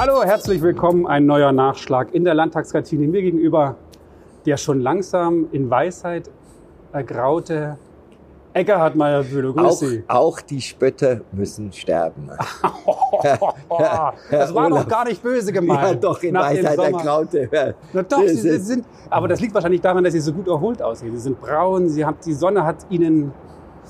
Hallo, herzlich willkommen. Ein neuer Nachschlag in der Landtagskantine. Mir gegenüber der schon langsam in Weisheit ergraute Eckhard Meyer-Bülow. Grüß Auch, Sie. auch die Spötter müssen sterben. das war Olaf. doch gar nicht böse gemeint. Ja, doch, in Weisheit der Sommer. Graute. Ja. Na doch, Das sie ist- sind, aber das liegt wahrscheinlich daran, dass sie so gut erholt aussehen. Sie sind braun, sie haben, die Sonne hat ihnen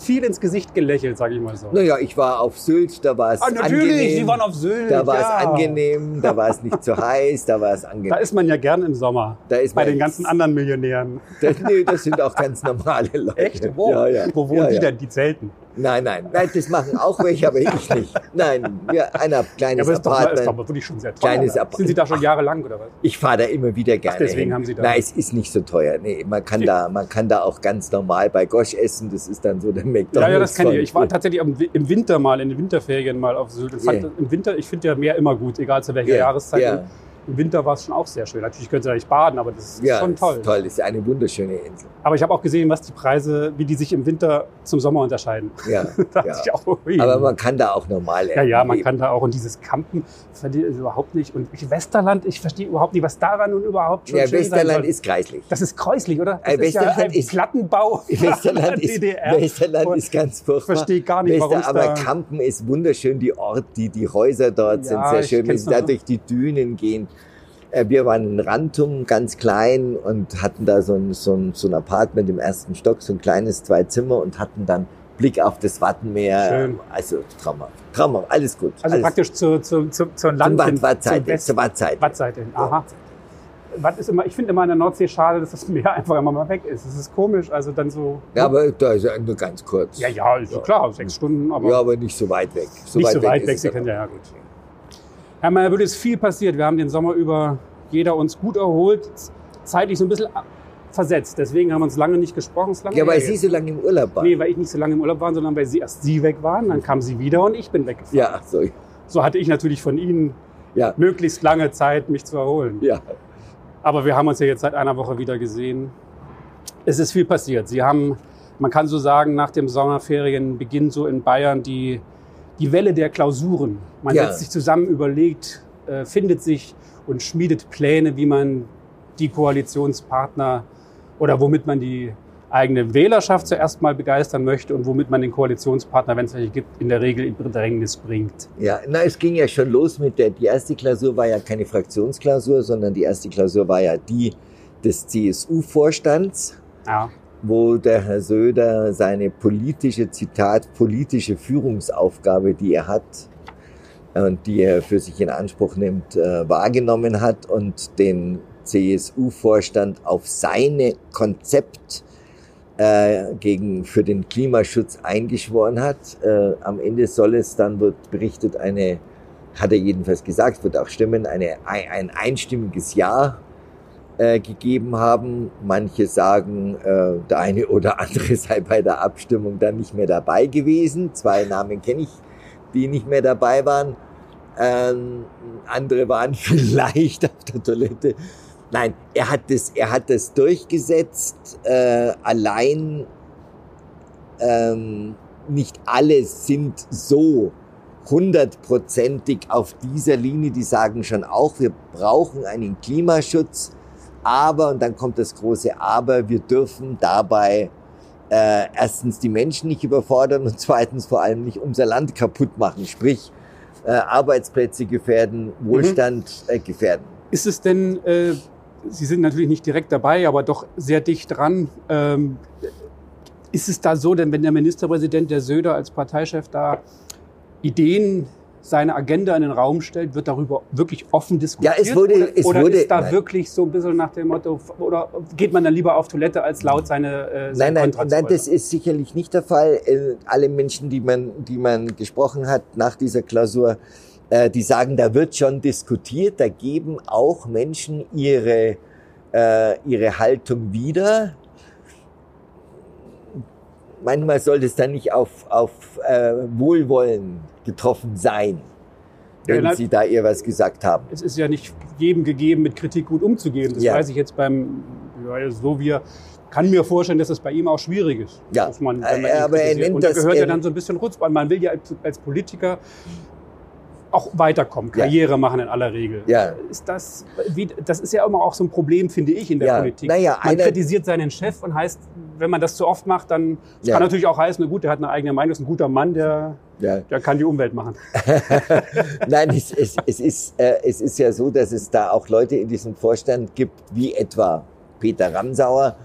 viel ins Gesicht gelächelt, sage ich mal so. Naja, ich war auf Sylt, da war es Ah, natürlich, angenehm. Sie waren auf Sylt. da war ja. es angenehm, da war es nicht zu heiß, da war es Da angenehm. ist man ja gern im Sommer. Da ist bei den ganzen anderen Millionären. Das, nee, das sind auch ganz normale Leute. Echt? Wo? Ja, ja. Wo wohnen die denn? Die Zelten. Nein, nein, nein, das machen auch welche, aber ich nicht. Nein, wir, ein Ja, kleines aber ist doch, ist doch Apartment. wirklich schon sehr teuer. Kleines oder? Apart- Sind Sie da schon jahrelang oder was? Ich fahre da immer wieder gerne deswegen hin. haben Sie da- Nein, es ist nicht so teuer. Nee, man kann da, man kann da auch ganz normal bei Gosch essen. Das ist dann so der McDonald's. Ja, ja, das kenne ich. Ich war tatsächlich im Winter mal, in den Winterferien mal auf Sylt. Ja. Im Winter, ich finde ja Meer immer gut, egal zu welcher Ja, Jahreszeit. ja. Im Winter war es schon auch sehr schön. Natürlich können Sie da nicht baden, aber das ist Ja, schon ist toll. toll. Ist eine wunderschöne Insel. Aber ich habe auch gesehen, was die Preise, wie die sich im Winter zum Sommer unterscheiden. Ja, ja. auch. Aber man kann da auch normal ja, ja, man leben. kann da auch und dieses Campen verstehe ich überhaupt nicht. Und Westerland, ich verstehe überhaupt nicht, was daran nun überhaupt schon Ja, schön Westerland ist kreislich. Das ist kreislich, oder? Das Äh, ist ja Westerland ein ist- Plattenbau Westerland der ist, DDR. Westerland Und ist ganz furchtbar. Ich verstehe gar nicht, warum es aber. Campen ist wunderschön. Die Ort, die, die Häuser dort sind Ja, sehr ich schön, wenn sie da durch die Dünen gehen. Äh, Wir waren in Rantum, ganz klein und hatten da so ein, so ein, so ein Apartment im ersten Stock, so ein kleines zwei Zimmer und hatten dann Blick auf das Wattenmeer. Schön. Also traumhaft. Traumhaft, alles gut. Also alles praktisch zur, zur, zur, zur zum Land hin, Wattseite, zur zur Wattseite. Wattseite. Aha. Was ist immer, ich finde immer an der Nordsee schade, dass das Meer einfach immer mal weg ist. Das ist komisch. Also dann so. Ja, aber da ist ja nur ganz kurz. ja, ja, ist Ja. klar, sechs Stunden, aber ja, aber nicht so weit weg. nicht so weit weg. es Sie können ja, ja gut. Herr würde es viel passiert. Wir haben den Sommer über jeder uns gut erholt, zeitlich so ein bisschen versetzt. Deswegen haben wir uns lange nicht gesprochen. Lange Ja, weil her Sie jetzt. so lange im Urlaub waren. Nee, weil ich nicht so lange im Urlaub war, sondern weil sie erst Sie weg waren, dann kam sie wieder und ich bin weggefahren. Ja, so, So hatte ich natürlich von Ihnen ja, möglichst lange Zeit, mich zu erholen. ja. Aber wir haben uns ja jetzt seit einer Woche wieder gesehen. Es ist viel passiert. Sie haben, man kann so sagen, nach dem Sommerferien beginnt so in Bayern die, die Welle der Klausuren. Man Ja. setzt sich zusammen, überlegt, äh, findet sich und schmiedet Pläne, wie man die Koalitionspartner oder womit man die eigene Wählerschaft zuerst mal begeistern möchte und womit man den Koalitionspartner, wenn es welche gibt, in der Regel in Bedrängnis bringt. Ja, na, es ging ja schon los mit der, die erste Klausur war ja keine Fraktionsklausur, sondern die erste Klausur war ja die des CSU-Vorstands, Ja. wo der Herr Söder seine politische, Zitat, politische Führungsaufgabe, die er hat die er für sich in Anspruch nimmt, äh, wahrgenommen hat und den CSU-Vorstand auf seine Konzept äh, gegen, für den Klimaschutz eingeschworen hat. Äh, am Ende soll es dann, wird berichtet, eine, hat er jedenfalls gesagt, wird auch stimmen, eine, ein einstimmiges Ja äh, gegeben haben. Manche sagen, äh, der eine oder andere sei bei der Abstimmung dann nicht mehr dabei gewesen. Zwei Namen kenne ich, die nicht mehr dabei waren. Ähm, andere waren vielleicht auf der Toilette. Nein, er hat das, er hat das durchgesetzt. Äh, allein ähm, nicht alle sind so hundertprozentig auf dieser Linie. Die sagen schon auch, wir brauchen einen Klimaschutz. Aber, und dann kommt das große Aber, wir dürfen dabei äh, erstens die Menschen nicht überfordern und zweitens vor allem nicht unser Land kaputt machen. Sprich, äh, Arbeitsplätze gefährden, Wohlstand äh, gefährden. Ist es denn, äh, Sie sind natürlich nicht direkt dabei, aber doch sehr dicht dran. Ähm, ist es da so, denn wenn der Ministerpräsident, der Söder als Parteichef da Ideen, seine Agenda in den Raum stellt, wird darüber wirklich offen diskutiert? Ja, es wurde- oder, es oder wurde- ist da nein. wirklich so ein bisschen nach dem Motto, oder geht man dann lieber auf Toilette, als laut seine, äh, sein Nein, nein, nein, das ist sicherlich nicht der Fall. Äh, Alle Menschen, die man, die man gesprochen hat nach dieser Klausur, äh, die sagen, da wird schon diskutiert, da geben auch Menschen ihre, äh, ihre Haltung wieder. Manchmal sollte es dann nicht auf, auf äh, Wohlwollen getroffen sein, Ja, wenn nein. sie da ihr was gesagt haben. es ist ja nicht jedem gegeben, mit Kritik gut umzugehen. Das Ja. weiß ich jetzt beim, ja, so wie er, kann mir vorstellen, dass es bei ihm auch schwierig ist. Ja, man, äh, man ihn aber er nennt Und da das- gehört ja dann so ein bisschen Rutzband. Man will ja als, als Politiker auch weiterkommen, Karriere ja. machen in aller Regel. Ja. Ist das, wie, das ist ja immer auch so ein Problem, finde ich, in der ja. Politik. Naja, man kritisiert seinen Chef und heißt, wenn man das zu oft macht, dann ja. kann natürlich auch heißen, gut, der hat eine eigene Meinung, ist ein guter Mann, der, der kann die Umwelt machen. Nein, es, es, es, ist, äh, es ist ja so, dass es da auch Leute in diesem Vorstand gibt, wie etwa Peter Ramsauer,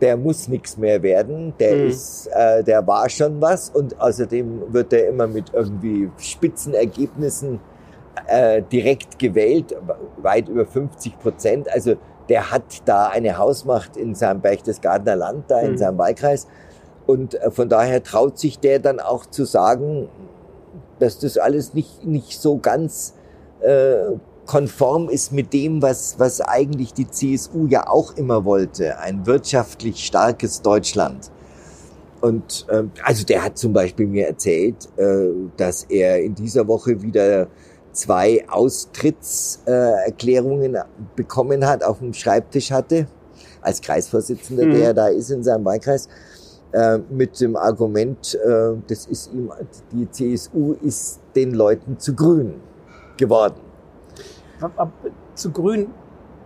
der muss nichts mehr werden, der mhm. ist, äh, der war schon was und außerdem wird er immer mit irgendwie Spitzenergebnissen äh, direkt gewählt, weit über 50 Prozent. Also der hat da eine Hausmacht in seinem Berchtesgadener Land, da in mhm. seinem Wahlkreis. Und äh, von daher traut sich der dann auch zu sagen, dass das alles nicht, nicht so ganz äh, konform ist mit dem, was, was eigentlich die CSU ja auch immer wollte, ein wirtschaftlich starkes Deutschland. Und äh, also der hat zum Beispiel mir erzählt, äh, dass er in dieser Woche wieder zwei Austrittserklärungen äh, bekommen hat, auf dem Schreibtisch hatte, als Kreisvorsitzender, mhm. der da ist in seinem Wahlkreis, äh, mit dem Argument, äh, das ist ihm, die CSU ist den Leuten zu grün geworden zu grün.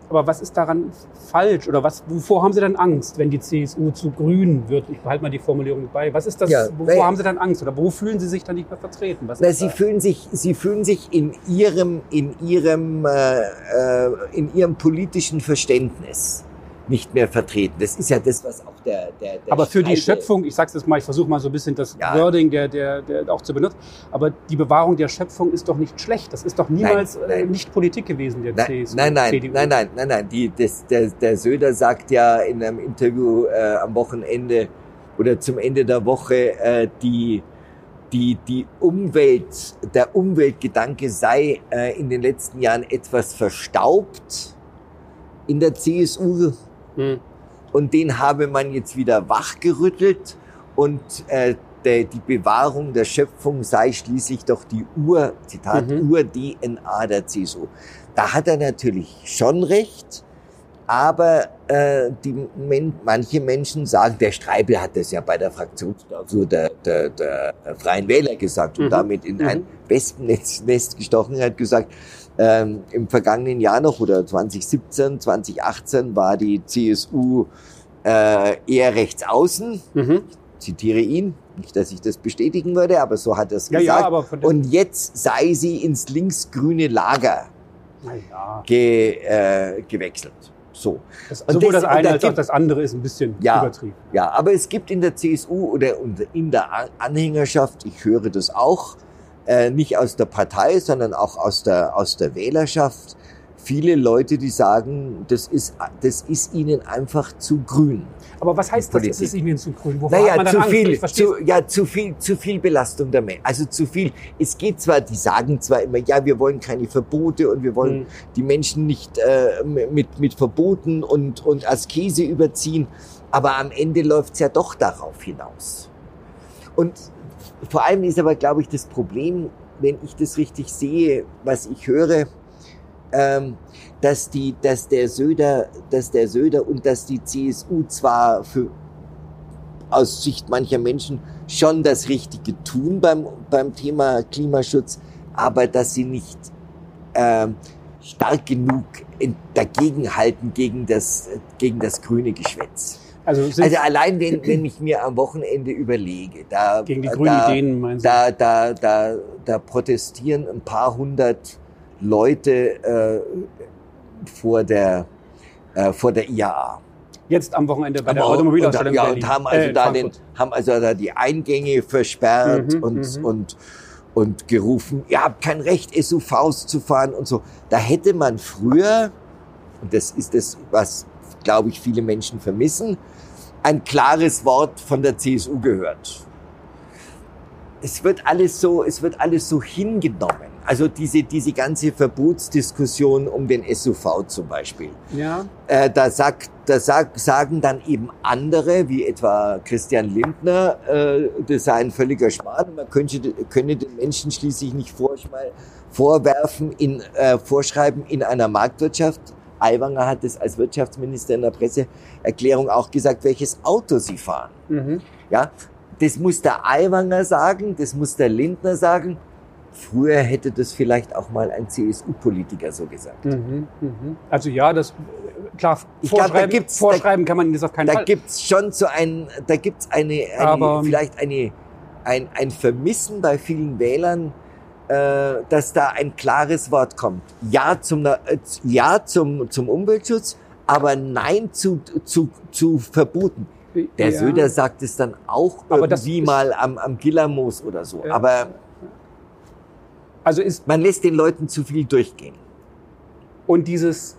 Aber was ist daran falsch oder was, wovor haben Sie dann Angst, wenn die CSU zu grün wird? Ich behalte mal die Formulierung bei. Was ist das, ja, wovor haben Sie dann Angst oder wo fühlen Sie sich dann nicht mehr vertreten? Was na, Sie fühlen sich, Sie fühlen sich in Ihrem, in Ihrem, äh, äh in Ihrem politischen Verständnis nicht mehr vertreten. Das ist ja das, was auch der, der, der Aber für Streite die Schöpfung, ich sag's jetzt mal, ich versuche mal so ein bisschen das ja. Wording der, der, der auch zu benutzen, aber die Bewahrung der Schöpfung ist doch nicht schlecht. Das ist doch niemals nein, nein. Äh, nicht Politik gewesen, der nein, CSU, nein, nein, CDU. Nein, nein, nein, nein. Die, das, der, der Söder sagt ja in einem Interview äh, am Wochenende oder zum Ende der Woche, äh, die die, die Umwelt, der Umweltgedanke sei äh, in den letzten Jahren etwas verstaubt in der CSU hm. Und den habe man jetzt wieder wachgerüttelt und äh, der, die Bewahrung der Schöpfung sei schließlich doch die Ur, Zitat, mhm. Ur-DNA der CSU. Da hat er natürlich schon recht, aber äh, die, men, manche Menschen sagen, der Streibel hat das ja bei der Fraktionsklausur der, der, der Freien Wähler gesagt und mhm. damit in ein mhm. Wespennest gestochen, hat gesagt, ähm, Im vergangenen Jahr noch oder 2017, 2018 war die CSU äh, eher rechts außen. Mhm. Ich zitiere ihn, nicht, dass ich das bestätigen würde, aber so hat er es ja, gesagt. Ja, Und jetzt sei sie ins linksgrüne Lager ja. ge, äh, gewechselt. So. Das, sowohl das, das eine als auch das andere ist ein bisschen ja, übertrieben. Ja, aber es gibt in der CSU oder in der Anhängerschaft, ich höre das auch, äh, nicht aus der Partei, sondern auch aus der, aus der Wählerschaft, viele Leute, die sagen, das ist, das ist ihnen einfach zu grün. Aber was heißt das, es ist ihnen zu grün? Wovor naja, zu viel, zu, ja, zu viel, zu viel Belastung der Menschen. Also zu viel. Es geht zwar, die sagen zwar immer, ja, wir wollen keine Verbote und wir wollen mhm. die Menschen nicht äh, mit, mit Verboten und, und Askese überziehen, aber am Ende läuft's ja doch darauf hinaus. Und vor allem ist aber, glaube ich, das Problem, wenn ich das richtig sehe, was ich höre, ähm, dass die, dass der Söder, dass der Söder und dass die CSU zwar für aus Sicht mancher Menschen schon das Richtige tun beim beim Thema Klimaschutz, aber dass sie nicht ähm, stark genug dagegenhalten gegen das gegen das grüne Geschwätz. Also, also allein wenn, wenn ich mir am Wochenende überlege, da, gegen die grünen da, Ideen meinst du? Da, da, da, da protestieren ein paar hundert Leute äh, vor der äh, vor der IAA. Jetzt am Wochenende bei der Automobilausstellung. Ja, und haben also äh, da den, haben also da die Eingänge versperrt mhm, und, mhm. und, und gerufen, ihr habt kein Recht, SUVs zu fahren und so. Da hätte man früher, und das ist das, was, glaube ich, viele Menschen vermissen, ein klares Wort von der CSU gehört. Es wird alles so, es wird alles so hingenommen. Also diese, diese ganze Verbotsdiskussion um den SUV zum Beispiel. Ja. Äh, da sagt, da sag, sagen dann eben andere, wie etwa Christian Lindner, äh, das sei ein völliger Schmarrn. Man könnte, könne den Menschen schließlich nicht vorwerfen, in, äh, vorschreiben in einer Marktwirtschaft, Aiwanger hat es als Wirtschaftsminister in der Presseerklärung auch gesagt, welches Auto sie fahren. Mhm. Ja, das muss der Aiwanger sagen, das muss der Lindner sagen. früher hätte das vielleicht auch mal ein CSU-Politiker so gesagt. Mhm, mhm. Also ja, das klar, Ich glaub, da vorschreiben, gibt's- vorschreiben kann man das auf keinen Da Fall. gibt's schon so ein, da gibt's eine, eine vielleicht eine, ein, ein Vermissen bei vielen Wählern, äh, dass da ein klares Wort kommt. Ja zum, äh, ja zum, zum Umweltschutz, aber nein zu, zu, zu Verboten. Der Ja. Söder sagt es dann auch Aber irgendwie mal am, am Gillermoos oder so. Ja. Aber Also ist man lässt den Leuten zu viel durchgehen. und dieses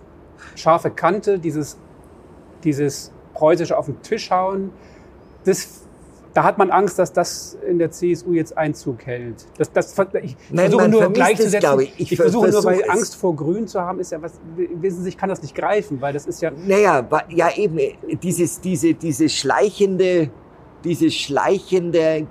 scharfe Kante, dieses dieses preußische auf den Tisch hauen, das da hat man Angst, dass das in der CSU jetzt Einzug hält. Das, das, ich Nein, versuche nur gleichzusetzen. ich. Ich ich versuche nur, versuche weil es. Angst vor Grün zu haben, ist ja was, wissen Sie, ich kann das nicht greifen, weil das ist ja, Naja, ja eben, dieses, diese, diese schleichende, diese schleichende äh,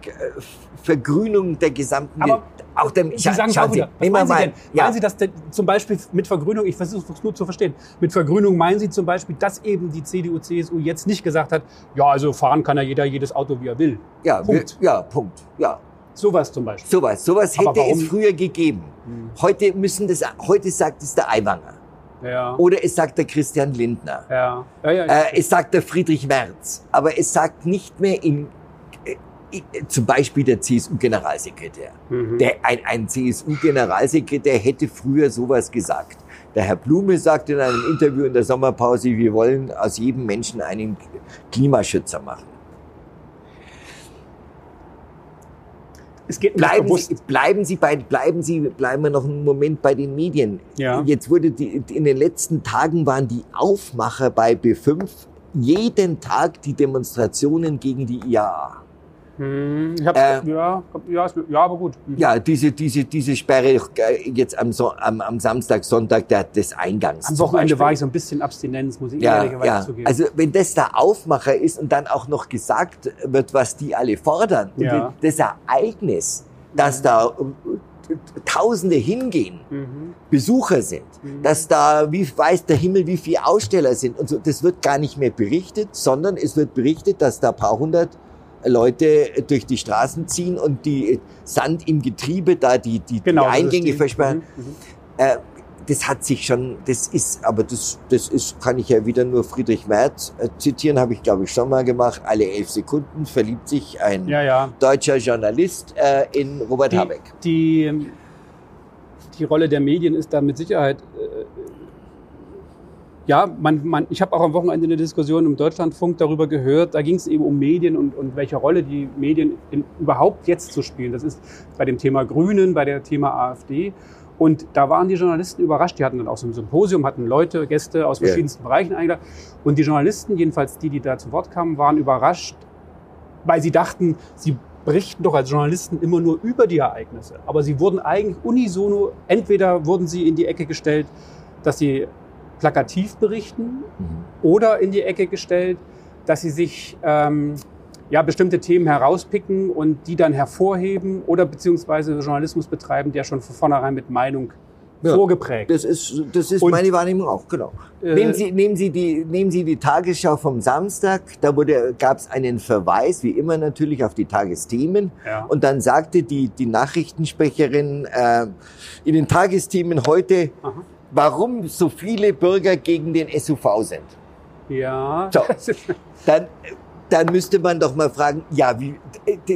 Vergrünung der gesamten, Aber auch der, Sie sagen schauen auch wieder. Was meinen Sie denn? ja, Meinen Sie, dass denn zum Beispiel mit Vergrünung, ich versuche es nur zu verstehen, mit Vergrünung meinen Sie zum Beispiel, dass eben die CDU, CSU jetzt nicht gesagt hat, ja, also fahren kann ja jeder jedes Auto, wie er will. ja, Punkt. wir- ja, Punkt, ja, Sowas zum Beispiel. sowas, sowas hätte es früher gegeben. Hm. Heute müssen das, heute sagt es der Aiwanger Ja. oder es sagt der Christian Lindner. Ja. ja, ja. Äh, es sagt der Friedrich Merz, aber es sagt nicht mehr in, zum Beispiel der CSU-Generalsekretär. Mhm. Der, ein, ein CSU-Generalsekretär hätte früher sowas gesagt. Der Herr Blume sagt in einem Interview in der Sommerpause, wir wollen aus jedem Menschen einen Klimaschützer machen. es geht Bleiben. Sie, bleiben Sie bei, bleiben Sie, bleiben wir noch einen Moment bei den Medien. Ja. Jetzt wurde die, in den letzten Tagen waren die Aufmacher bei B5 jeden Tag die Demonstrationen gegen die IAA. Hm, ich hab's, Äh, ja, ja, ja, aber gut. Mhm. Ja, diese, diese, diese Sperre äh, jetzt am, so am, am Samstag, Sonntag der, des Eingangs. Am Wochenende war ich so ein bisschen Abstinenz, muss ich ja, ehrlicherweise ja. zugeben. Also wenn das der Aufmacher ist und dann auch noch gesagt wird, was die alle fordern, Ja. das Ereignis, dass da äh, Tausende hingehen, mhm. Besucher sind, Mhm. dass da, wie weiß der Himmel, wie viele Aussteller sind und so, das wird gar nicht mehr berichtet, sondern es wird berichtet, dass da ein paar hundert Leute durch die Straßen ziehen und die Sand im Getriebe da die, die, genau, die Eingänge versperren. Mhm. Mhm. Äh, das hat sich schon, das ist, aber das, das ist, kann ich ja wieder nur Friedrich Merz äh, zitieren, habe ich glaube ich schon mal gemacht. Alle elf Sekunden verliebt sich ein Ja, ja. deutscher Journalist äh, in Robert Die, Habeck. die, die Rolle der Medien ist da mit Sicherheit. Ja, man, man, ich habe auch am Wochenende eine Diskussion im Deutschlandfunk darüber gehört. Da ging es eben um Medien und, und welche Rolle die Medien in, überhaupt jetzt zu spielen. Das ist bei dem Thema Grünen, bei dem Thema AfD. Und da waren die Journalisten überrascht. Die hatten dann auch so ein Symposium, hatten Leute, Gäste aus verschiedensten Bereichen eingeladen. Und die Journalisten, jedenfalls die, die da zu Wort kamen, waren überrascht, weil sie dachten, sie berichten doch als Journalisten immer nur über die Ereignisse. Aber sie wurden eigentlich unisono, entweder wurden sie in die Ecke gestellt, dass sie plakativ berichten Mhm. oder in die Ecke gestellt, dass sie sich ähm, ja, bestimmte Themen herauspicken und die dann hervorheben oder beziehungsweise Journalismus betreiben, der schon von vornherein mit Meinung Ja. vorgeprägt Das ist, das ist Und- meine Wahrnehmung auch, genau. Äh, nehmen, Sie, nehmen, Sie die, nehmen Sie die Tagesschau vom Samstag, da gab es einen Verweis, wie immer natürlich, auf die Tagesthemen. Ja. Und dann sagte die, die Nachrichtensprecherin äh, in den Tagesthemen heute, Aha. Warum so viele Bürger gegen den SUV sind. ja. So. Das Dann, dann müsste man doch mal fragen, ja, wie,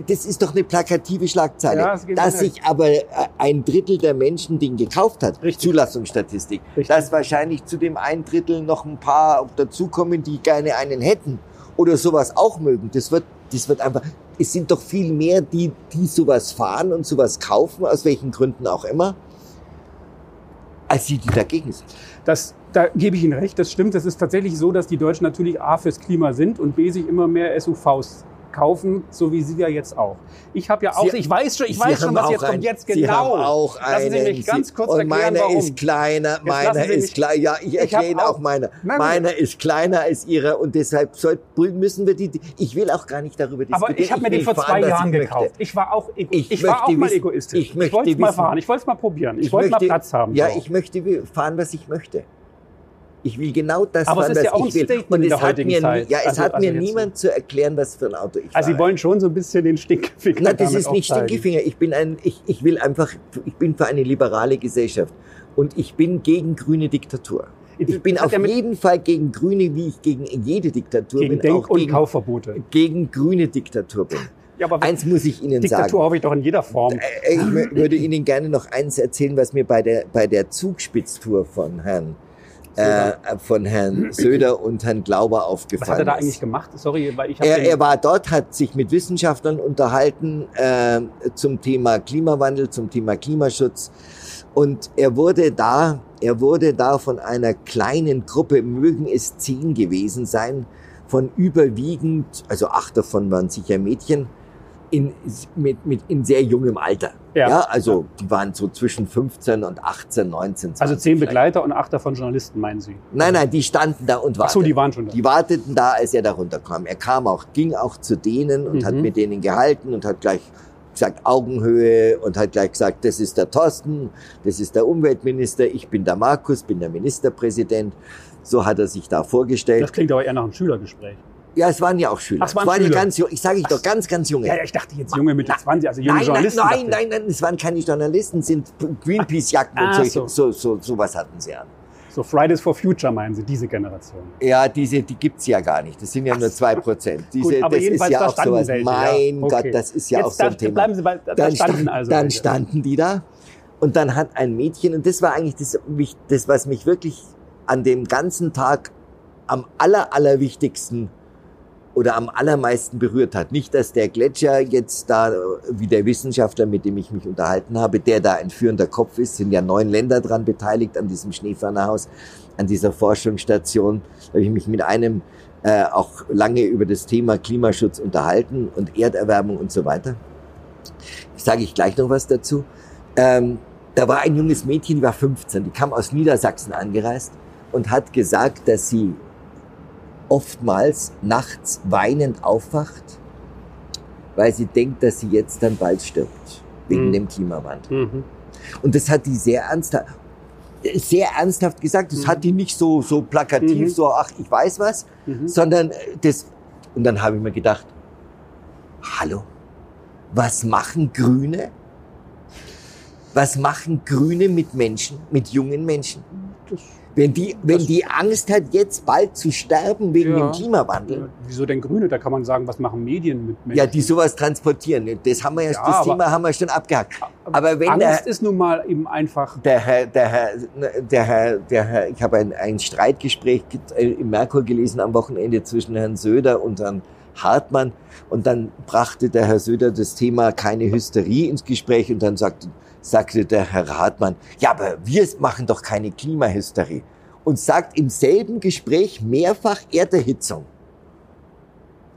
das ist doch eine plakative Schlagzeile. Ja, geht dass sich aber äh, ein Drittel der Menschen den gekauft hat, Richtig. Zulassungsstatistik, Richtig. dass wahrscheinlich zu dem ein Drittel noch ein paar dazukommen, die gerne einen hätten oder sowas auch mögen. Das wird, das wird einfach, es sind doch viel mehr, die, die sowas fahren und sowas kaufen, aus welchen Gründen auch immer, als die, die dagegen sind. Das, da gebe ich Ihnen recht, das stimmt. Es ist tatsächlich so, dass die Deutschen natürlich A fürs Klima sind und B sich immer mehr SUVs kaufen, so wie Sie ja jetzt auch. Ich habe ja auch, Sie- ich weiß schon, ich Sie weiß schon, was jetzt kommt. ein- Jetzt Sie genau. haben auch Lassen Sie einen. mich ganz kurz und erklären, meiner warum. ist kleiner, Sie ist kleiner. Ja, ich Ich erkläre Ihnen auch auch- gut. Meiner ist kleiner als Ihrer und deshalb soll, müssen wir die. Ich will auch gar nicht darüber diskutieren. Aber ich habe mir den vor fahren, zwei was Jahren ich gekauft. Möchte. Ich war auch, ego Ich ich, war auch möchte mal wissen- egoistisch. ich möchte wollte es mal wissen- fahren. Ich wollte es mal probieren. Ich, Ich wollte mal Platz haben. Ja, so. ich möchte fahren, was ich möchte. Ich will genau das Aber es fahren, ist ja was auch ich ein. Statement Und in es der hat heutigen mir, Zeit. ja, es Also- hat also mir niemand zu erklären, was für ein Auto ich Also Sie fahre. wollen schon so ein bisschen den Stinkfinger Nein, das ist nicht. Stinkefinger. Ich bin ein, ich, ich will einfach, ich bin für eine liberale Gesellschaft. Und ich bin gegen grüne Diktatur. Ich bin auf jeden Fall gegen Grüne, wie ich gegen jede Diktatur Gegen bin, Denk- auch und gegen, Kaufverbote. gegen grüne Diktatur bin. Ja, aber Eins muss ich Ihnen Diktatur sagen. habe ich doch in jeder Form. Äh, Ich mö- würde Ihnen gerne noch eins erzählen, was mir bei der, bei der Zugspitztour von Herrn, äh, von Herrn Söder und Herrn Glauber Was aufgefallen hat er da eigentlich gemacht? Sorry, weil ich Er, er war dort, hat sich mit Wissenschaftlern unterhalten äh, zum Thema Klimawandel, zum Thema Klimaschutz. Und er wurde da, er wurde da von einer kleinen Gruppe, mögen es zehn gewesen sein, von überwiegend, also acht davon waren sicher Mädchen, in, mit, mit, in sehr jungem Alter. Ja. also die waren so zwischen 15 und 18, 19, 20. also zehn vielleicht. Begleiter und acht davon Journalisten, meinen Sie? Nein, nein, die standen da und Ach warteten. so, die waren schon da. Die warteten da, als er da runterkam. Er kam auch, ging auch zu denen und Mhm. hat mit denen gehalten und hat gleich gesagt Augenhöhe und hat gleich gesagt, das ist der Thorsten, das ist der Umweltminister, ich bin der Markus, bin der Ministerpräsident. So hat er sich da vorgestellt. Das klingt aber eher nach einem Schülergespräch. Ja, es waren ja auch Schüler. Ach, es waren ja Schüler. ganz jung, ich sage ich doch ganz, ganz junge. Ja, ja, ich dachte jetzt junge Mitte 20, also junge Nein, nein, Journalisten. nein, ich. nein, nein, es waren keine Journalisten, es sind Greenpeace-Jacken Ah, und solche, so. so, so, sowas hatten sie an. So Fridays for Future meinen Sie, diese Generation. Ja, diese, die gibt's ja gar nicht. Das sind ja nur zwei Prozent. Diese, Gut, aber das ist jedenfalls, ja da auch sowas. welche, mein ja. Gott, Okay. das ist ja Jetzt auch so ein Thema. Bleiben Sie bei, da dann, standen stand, also dann welche. standen die da und dann hat ein Mädchen, und das war eigentlich das, mich, das was mich wirklich an dem ganzen Tag am aller, allerwichtigsten oder am allermeisten berührt hat. Nicht, dass der Gletscher jetzt da, wie der Wissenschaftler, mit dem ich mich unterhalten habe, der da ein führender Kopf ist, sind ja neun Länder dran beteiligt an diesem Schneefernerhaus, an dieser Forschungsstation. Da habe ich mich mit einem äh, auch lange über das Thema Klimaschutz unterhalten und Erderwärmung und so weiter. Sage ich gleich noch was dazu. Ähm, da war ein junges Mädchen, die war 15, die kam aus Niedersachsen angereist und hat gesagt, dass sie oftmals nachts weinend aufwacht, weil sie denkt, dass sie jetzt dann bald stirbt, wegen Mhm. dem Klimawandel. Mhm. Und das hat die sehr ernsthaft, sehr ernsthaft gesagt. Das Mhm. hat die nicht so, so plakativ, Mhm. so, ach, ich weiß was, Mhm. sondern äh, das, und dann habe ich mir gedacht, hallo, was machen Grüne? Was machen Grüne mit Menschen, mit jungen Menschen? Das, Wenn die, wenn Das- die Angst hat, jetzt bald zu sterben wegen Ja. dem Klimawandel, wieso denn Grüne? Da kann man sagen, was machen Medien mit Menschen? ja, die sowas transportieren. Das haben wir ja, das Thema haben wir schon abgehakt. Aber wenn Angst der, ist nun mal eben einfach. der Herr, der Herr, der Herr, der Herr, ich habe ein, ein Streitgespräch äh, im Merkur gelesen am Wochenende zwischen Herrn Söder und Herrn Hartmann und dann brachte der Herr Söder das Thema keine Hysterie ins Gespräch und dann sagte, sagte der Herr Hartmann, ja, aber wir machen doch keine Klimahysterie und sagt im selben Gespräch mehrfach Erderhitzung.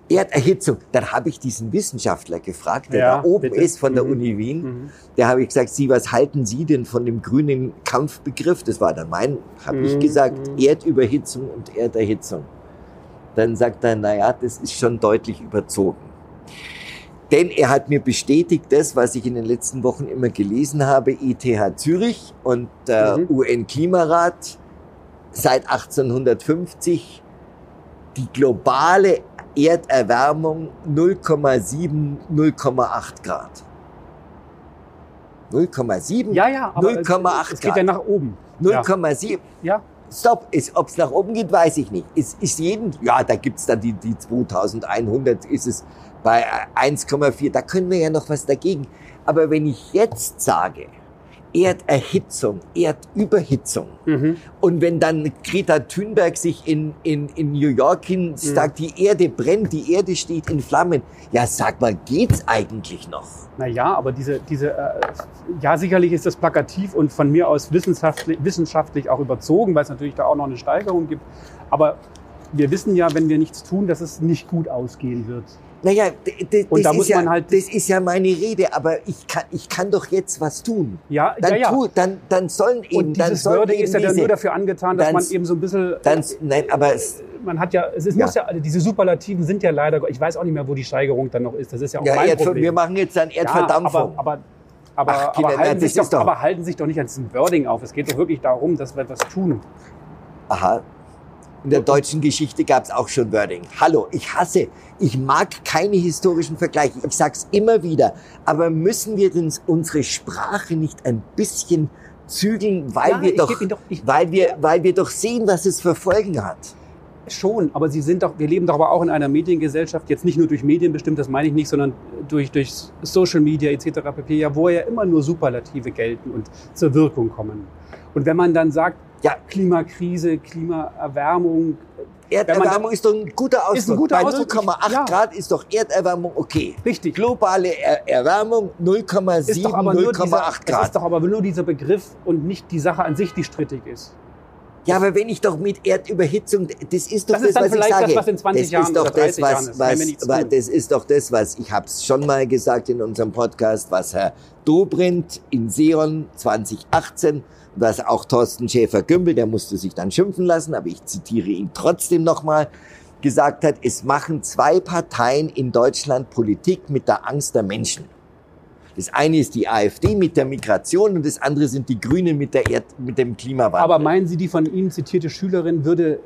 Erderhitzung. Dann habe ich diesen Wissenschaftler gefragt, der Ja, da oben bitte. ist von der Mhm. Uni Wien. Mhm. Da habe ich gesagt, Sie, was halten Sie denn von dem grünen Kampfbegriff? Das war dann mein, habe ich Mhm, gesagt, mhm. Erdüberhitzung und Erderhitzung. Dann sagt er, naja, das ist schon deutlich überzogen. Denn er hat mir bestätigt, das, was ich in den letzten Wochen immer gelesen habe, ETH Zürich und der Mhm. UN-Klimarat seit 1850 die globale Erderwärmung 0,7, 0,8 Grad. 0,7? Ja, ja, aber es, 0,8 es geht ja nach oben. 0,7. Ja. Stopp, ob es nach oben geht, weiß ich nicht. Es ist jeden, ja, da gibt's dann die, die 2100, ist es bei 1,4, da können wir ja noch was dagegen. Aber wenn ich jetzt sage, Erderhitzung, Erdüberhitzung, Mhm. und wenn dann Greta Thunberg sich in, in, in New York hin sagt, die Erde brennt, die Erde steht in Flammen, ja, sag mal, geht's eigentlich noch? Naja, aber diese, diese, äh, ja, sicherlich ist das plakativ und von mir aus wissenschaftlich, wissenschaftlich auch überzogen, weil es natürlich da auch noch eine Steigerung gibt. Aber wir wissen ja, wenn wir nichts tun, dass es nicht gut ausgehen wird. Naja, d- d- Und das, da ist muss ja, man halt- das ist ja meine Rede, aber ich kann, ich kann doch jetzt was tun. Ja, Dann, ja, ja. Tu, dann, dann sollen eben, und dann dieses sollen Wording eben ist ja diese, nur dafür angetan, dass dann- man eben so ein bisschen, dann, nein, aber es, man hat ja, es ist, Ja. muss ja, also diese Superlativen sind ja leider, ich weiß auch nicht mehr, wo die Steigerung dann noch ist. Das ist ja auch ja, mein Erdver Problem. wir machen jetzt dann Ja, Erdverdampfung. aber, aber, aber, Ach, Kinder, aber, nein, halten das sich doch, doch- aber halten sich doch nicht an diesem Wording auf. Es geht doch wirklich darum, dass wir etwas tun. Aha. In der deutschen Geschichte gab es auch schon Wording. Hallo, ich hasse, ich mag keine historischen Vergleiche. Ich sag's immer wieder. Aber müssen wir denn unsere Sprache nicht ein bisschen zügeln, weil Ja, wir doch, doch- weil wir, weil wir doch sehen, was es für Folgen hat. Schon, aber sie sind doch, wir leben doch aber auch in einer Mediengesellschaft, jetzt nicht nur durch Medien bestimmt, das meine ich nicht, sondern durch, durch Social Media etc. pp., ja, wo ja immer nur Superlative gelten und zur Wirkung kommen. Und wenn man dann sagt, Ja. Klimakrise, Klimaerwärmung, Erderwärmung ist doch ein guter Ausdruck. Ist ein guter Bei Ausdruck. 0,8 Ja. Grad ist doch Erderwärmung okay. richtig. Globale er Erwärmung 0,7, Ist doch aber nur 0,8 dieser, es Grad. ist doch aber nur dieser Begriff und nicht die Sache an sich, die strittig ist. Ja, aber wenn ich doch mit Erdüberhitzung, das ist doch Das das, ist dann was ich das, sage. was in 20 das Jahren ist doch das, 30 Jahren was, ist, was, was das ist doch das, was ich habe es schon mal gesagt in unserem Podcast, was Herr Dobrindt in Seon 2018 was auch Thorsten Schäfer-Gümbel, der musste sich dann schimpfen lassen, aber ich zitiere ihn trotzdem nochmal, gesagt hat, es machen zwei Parteien in Deutschland Politik mit der Angst der Menschen. Das eine ist die AfD mit der Migration und das andere sind die Grünen mit, der Erd mit dem Klimawandel. Aber meinen Sie, die von Ihnen zitierte Schülerin würde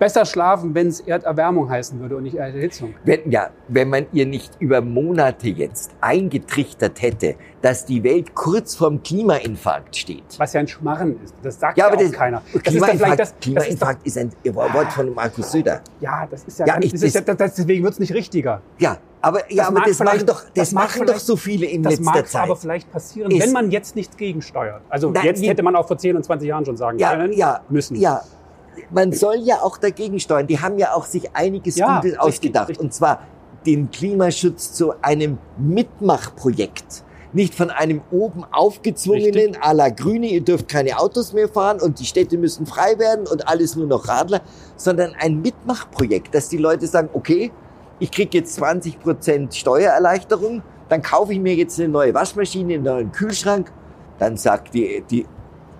besser schlafen, wenn es Erderwärmung heißen würde und nicht Erhitzung? Wenn, ja, wenn man ihr nicht über Monate jetzt eingetrichtert hätte, dass die Welt kurz vorm Klimainfarkt steht. Was ja ein Schmarren ist. Das sagt Ja, ja, aber das, keiner. Das ist Klimainfarkt, vielleicht das, das ist Klimainfarkt ist, ein Wort von Markus Söder. ja, das ist ja, Ja, ich- das ist ja das- das, deswegen wird es nicht richtiger. Ja, aber, ja, Das aber mag das machen doch, das das mag machen doch so viele in Das letzter mag Zeit. aber vielleicht passieren, Ist- wenn man jetzt nicht gegensteuert. Also Nein, jetzt hätte man auch vor 10 und 20 Jahren schon sagen ja, können, ja, müssen. Ja, man soll ja auch dagegen steuern. Die haben ja auch sich einiges Ja, Gutes richtig, ausgedacht. richtig. Und zwar den Klimaschutz zu einem Mitmachprojekt. Nicht von einem oben aufgezwungenen à la Grüne, ihr dürft keine Autos mehr fahren und die Städte müssen frei werden und alles nur noch Radler, sondern ein Mitmachprojekt, dass die Leute sagen, okay, ich krieg jetzt 20 Prozent Steuererleichterung, dann kaufe ich mir jetzt eine neue Waschmaschine, einen neuen Kühlschrank. Dann sagt die, die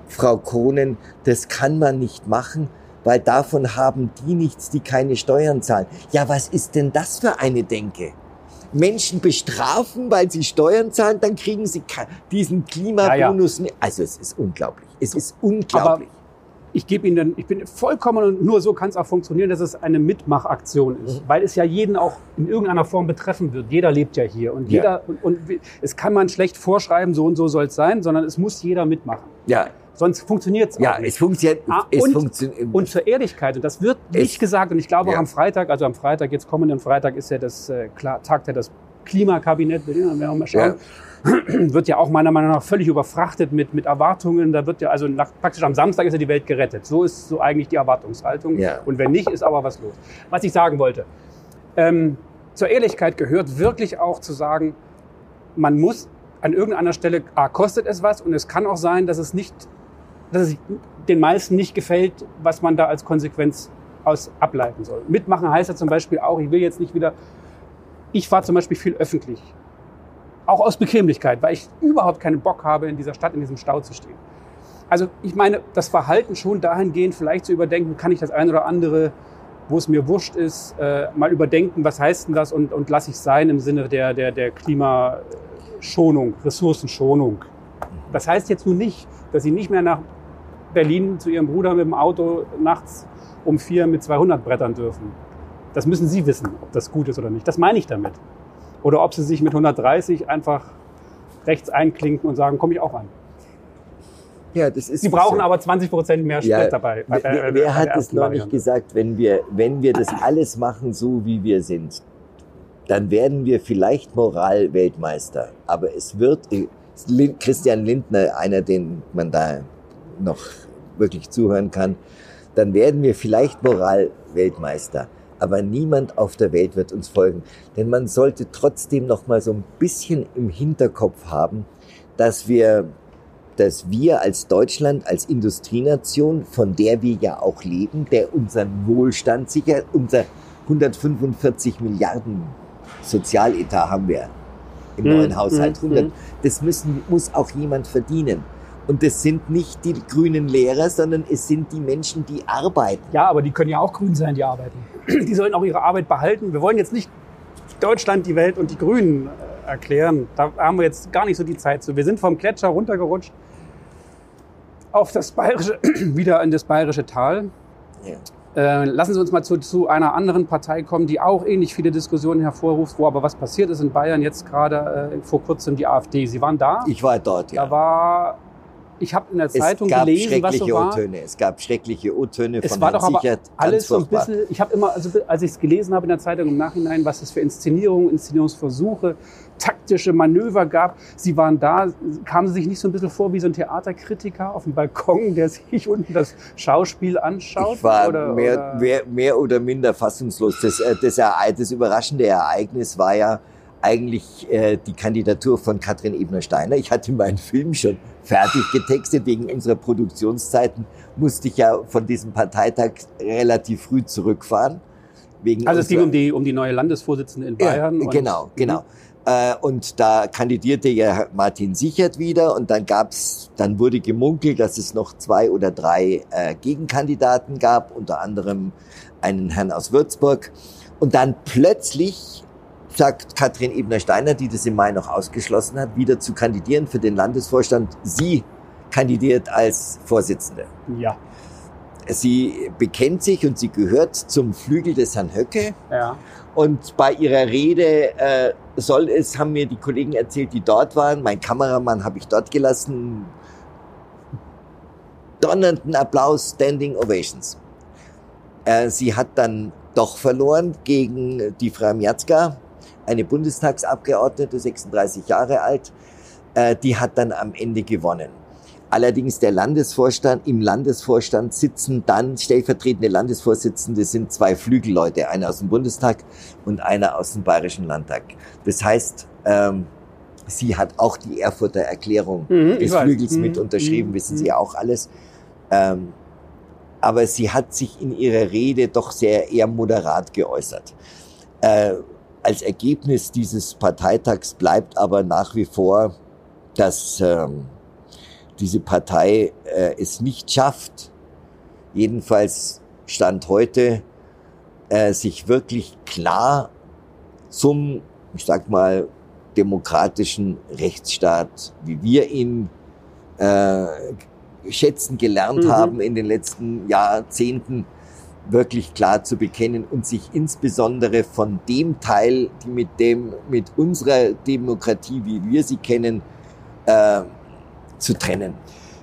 Frau Kronen, das kann man nicht machen, weil davon haben die nichts, die keine Steuern zahlen. Ja, was ist denn das für eine Denke? Menschen bestrafen, weil sie Steuern zahlen, dann kriegen sie diesen Klimabonus. nicht. Also es ist unglaublich. Es ist unglaublich. Ich gebe Ihnen, dann, ich bin vollkommen und nur so kann es auch funktionieren, dass es eine Mitmachaktion ist, Mhm. weil es ja jeden auch in irgendeiner Form betreffen wird. Jeder lebt ja hier und Ja. jeder und, und es kann man schlecht vorschreiben, so und so soll es sein, sondern es muss jeder mitmachen. ja, Sonst funktioniert es ja, nicht. es funktioniert. Ah, es und- funktioniert. Und zur Ehrlichkeit, und das wird nicht Es- gesagt, und ich glaube Ja. auch am Freitag, also am Freitag, jetzt kommenden Freitag ist ja das, äh, klar, tagt ja das Klimakabinett, wir werden auch mal schauen, wird ja auch meiner Meinung nach völlig überfrachtet mit, mit Erwartungen. Da wird ja, also nach, praktisch am Samstag ist ja die Welt gerettet. So ist so eigentlich die Erwartungshaltung. Ja. Und wenn nicht, ist aber was los. Was ich sagen wollte, ähm, zur Ehrlichkeit gehört wirklich auch zu sagen, man muss an irgendeiner Stelle, A, kostet es was und es kann auch sein, dass es nicht, dass es den meisten nicht gefällt, was man da als Konsequenz aus ableiten soll. Mitmachen heißt ja zum Beispiel auch, ich will jetzt nicht wieder, ich fahre zum Beispiel viel öffentlich. Auch aus Bequemlichkeit, weil ich überhaupt keinen Bock habe, in dieser Stadt, in diesem Stau zu stehen. Also ich meine, das Verhalten schon dahingehend vielleicht zu überdenken, kann ich das eine oder andere, wo es mir wurscht ist, äh, mal überdenken, was heißt denn das und, und lasse ich sein im Sinne der, der, der Klimaschonung, Ressourcenschonung. Das heißt jetzt nun nicht, dass Sie nicht mehr nach Berlin zu Ihrem Bruder mit dem Auto nachts um vier mit 200 brettern dürfen. Das müssen Sie wissen, ob das gut ist oder nicht. Das meine ich damit. Oder ob Sie sich mit 130 einfach rechts einklinken und sagen, komme ich auch an. ja, das ist Sie brauchen so. aber 20 Prozent mehr Sprit Ja, dabei. Wer, äh, wer, äh, wer bei hat es noch nicht gesagt, wenn wir, wenn wir das alles machen, so wie wir sind, dann werden wir vielleicht Moralweltmeister. Aber es wird, Christian Lindner, einer, den man da noch wirklich zuhören kann, dann werden wir vielleicht Moralweltmeister. Aber niemand auf der Welt wird uns folgen. Denn man sollte trotzdem noch mal so ein bisschen im Hinterkopf haben, dass wir dass wir als Deutschland, als Industrienation, von der wir ja auch leben, der unseren Wohlstand sichert, unser 145 Milliarden Sozialetat haben wir im Mhm, neuen Haushalt. mhm, 100. mhm. Das müssen, muss auch jemand verdienen. Und das sind nicht die grünen Lehrer, sondern es sind die Menschen, die arbeiten. Ja, aber die können ja auch grün sein, die arbeiten. Die sollen auch ihre Arbeit behalten. Wir wollen jetzt nicht Deutschland, die Welt und die Grünen äh, erklären. Da haben wir jetzt gar nicht so die Zeit zu. Wir sind vom Gletscher runtergerutscht. auf das bayerische, wieder in das bayerische Tal. Ja. Äh, lassen Sie uns mal zu, zu einer anderen Partei kommen, die auch ähnlich viele Diskussionen hervorruft, wo aber was passiert ist in Bayern jetzt gerade äh, vor kurzem die AfD. Sie waren da? Ich war dort, ja. Da war, ich habe in der Zeitung gelesen, was so schreckliche war. O-Töne. Es gab schreckliche O-Töne von war Herrn doch aber Sichert. alles so ein bisschen, ich habe immer, also als ich es gelesen habe in der Zeitung im Nachhinein, was es für Inszenierungen, Inszenierungsversuche, taktische Manöver gab. Sie waren da, kamen Sie sich nicht so ein bisschen vor wie so ein Theaterkritiker auf dem Balkon, der sich unten das Schauspiel anschaut? Ich war oder, mehr, oder? Mehr, mehr oder minder fassungslos. Das, äh, das, das überraschende Ereignis war ja eigentlich äh, die Kandidatur von Katrin Ebner-Steiner. Ich hatte meinen Film schon fertig getextet. Wegen unserer Produktionszeiten musste ich ja von diesem Parteitag relativ früh zurückfahren. Wegen Also es ging um die, um die neue Landesvorsitzende in Bayern. Ja, genau, genau. Äh, Und da kandidierte ja Martin Sichert wieder und dann gab's, dann wurde gemunkelt, dass es noch zwei oder drei äh, Gegenkandidaten gab, unter anderem einen Herrn aus Würzburg. Und dann plötzlich sagt Katrin Ebner-Steiner, die das im Mai noch ausgeschlossen hat, wieder zu kandidieren für den Landesvorstand. Sie kandidiert als Vorsitzende. Ja, Sie bekennt sich und sie gehört zum Flügel des Herrn Höcke. ja. Und bei ihrer Rede äh, soll es, haben mir die Kollegen erzählt, die dort waren, mein Kameramann habe ich dort gelassen, donnernden Applaus, Standing Ovations. Äh, sie hat dann doch verloren gegen die Frau Miatzka, eine Bundestagsabgeordnete, 36 Jahre alt. Äh, die hat dann am Ende gewonnen. Allerdings der Landesvorstand, im Landesvorstand sitzen dann stellvertretende Landesvorsitzende sind zwei Flügelleute, einer aus dem Bundestag und einer aus dem Bayerischen Landtag. Das heißt, ähm, sie hat auch die Erfurter Erklärung Mhm, des. Flügels Mhm, mit unterschrieben, mhm, wissen mhm. Sie ja auch alles. Ähm, aber sie hat sich in ihrer Rede doch sehr eher moderat geäußert. Äh, als Ergebnis dieses Parteitags bleibt aber nach wie vor, dass ähm, diese Partei äh, es nicht schafft, jedenfalls Stand heute, äh, sich wirklich klar zum, ich sag mal, demokratischen Rechtsstaat, wie wir ihn äh, schätzen gelernt Mhm. haben in den letzten Jahrzehnten, wirklich klar zu bekennen und sich insbesondere von dem Teil, die mit dem, mit unserer Demokratie, wie wir sie kennen, äh, zu trennen.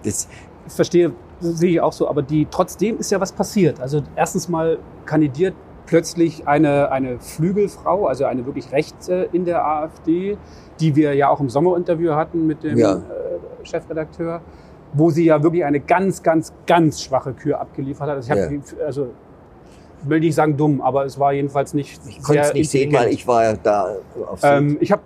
Das, Ich verstehe, das sehe ich auch so, aber die, trotzdem ist ja was passiert. Also erstens mal kandidiert plötzlich eine, eine Flügelfrau, also eine wirklich Rechte in der AfD, die wir ja auch im Sommerinterview hatten mit dem Ja. äh, Chefredakteur, wo sie ja wirklich eine ganz, ganz, ganz schwache Kür abgeliefert hat. Also ich, hab, Ja. also, will nicht sagen dumm, aber es war jedenfalls nicht ich konnte es nicht sehen, weil ich war ja da auf. Ähm, ich habe,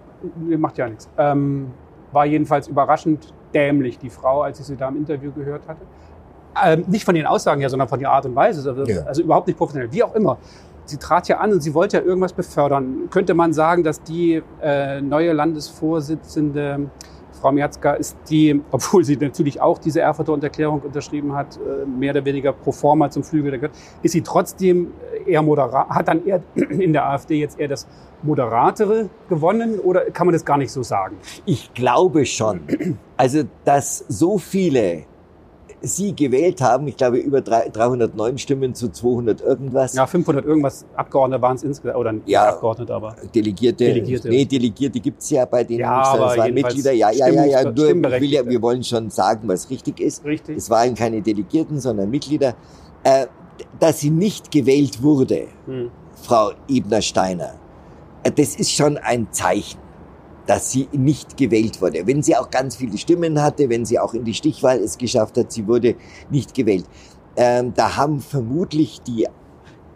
macht ja nichts. Ähm, war jedenfalls überraschend dämlich, die Frau, als ich sie da im Interview gehört hatte. Ähm, nicht von den Aussagen her, sondern von der Art und Weise. Also, Ja. also überhaupt nicht professionell. Wie auch immer. Sie trat ja an und sie wollte ja irgendwas befördern. Könnte man sagen, dass die äh, neue Landesvorsitzende Frau Merzger ist die, obwohl sie natürlich auch diese Erfurter Unterklärung unterschrieben hat, äh, mehr oder weniger pro forma zum Flügel der gehört, ist sie trotzdem eher moderat, hat dann eher in der AfD jetzt eher das Moderatere gewonnen oder kann man das gar nicht so sagen? Ich glaube schon. Also, dass so viele sie gewählt haben, ich glaube über drei- 309 Stimmen zu 200 irgendwas. Ja, 500 irgendwas Abgeordnete waren es insgesamt, oder nicht Ja. Abgeordnete, aber Delegierte, Delegierte. nee, Delegierte gibt's ja bei denen Ja, aber es waren Mitglieder. Ja, ja, ja, ja. Nur, will ja, wir wollen schon sagen, was richtig ist. richtig. Es waren keine Delegierten, sondern Mitglieder. Äh, dass sie nicht gewählt wurde, Hm. Frau Ebner-Steiner, äh, das ist schon ein Zeichen, dass sie nicht gewählt wurde. Wenn sie auch ganz viele Stimmen hatte, wenn sie auch in die Stichwahl es geschafft hat, sie wurde nicht gewählt. Ähm, da haben vermutlich die äh,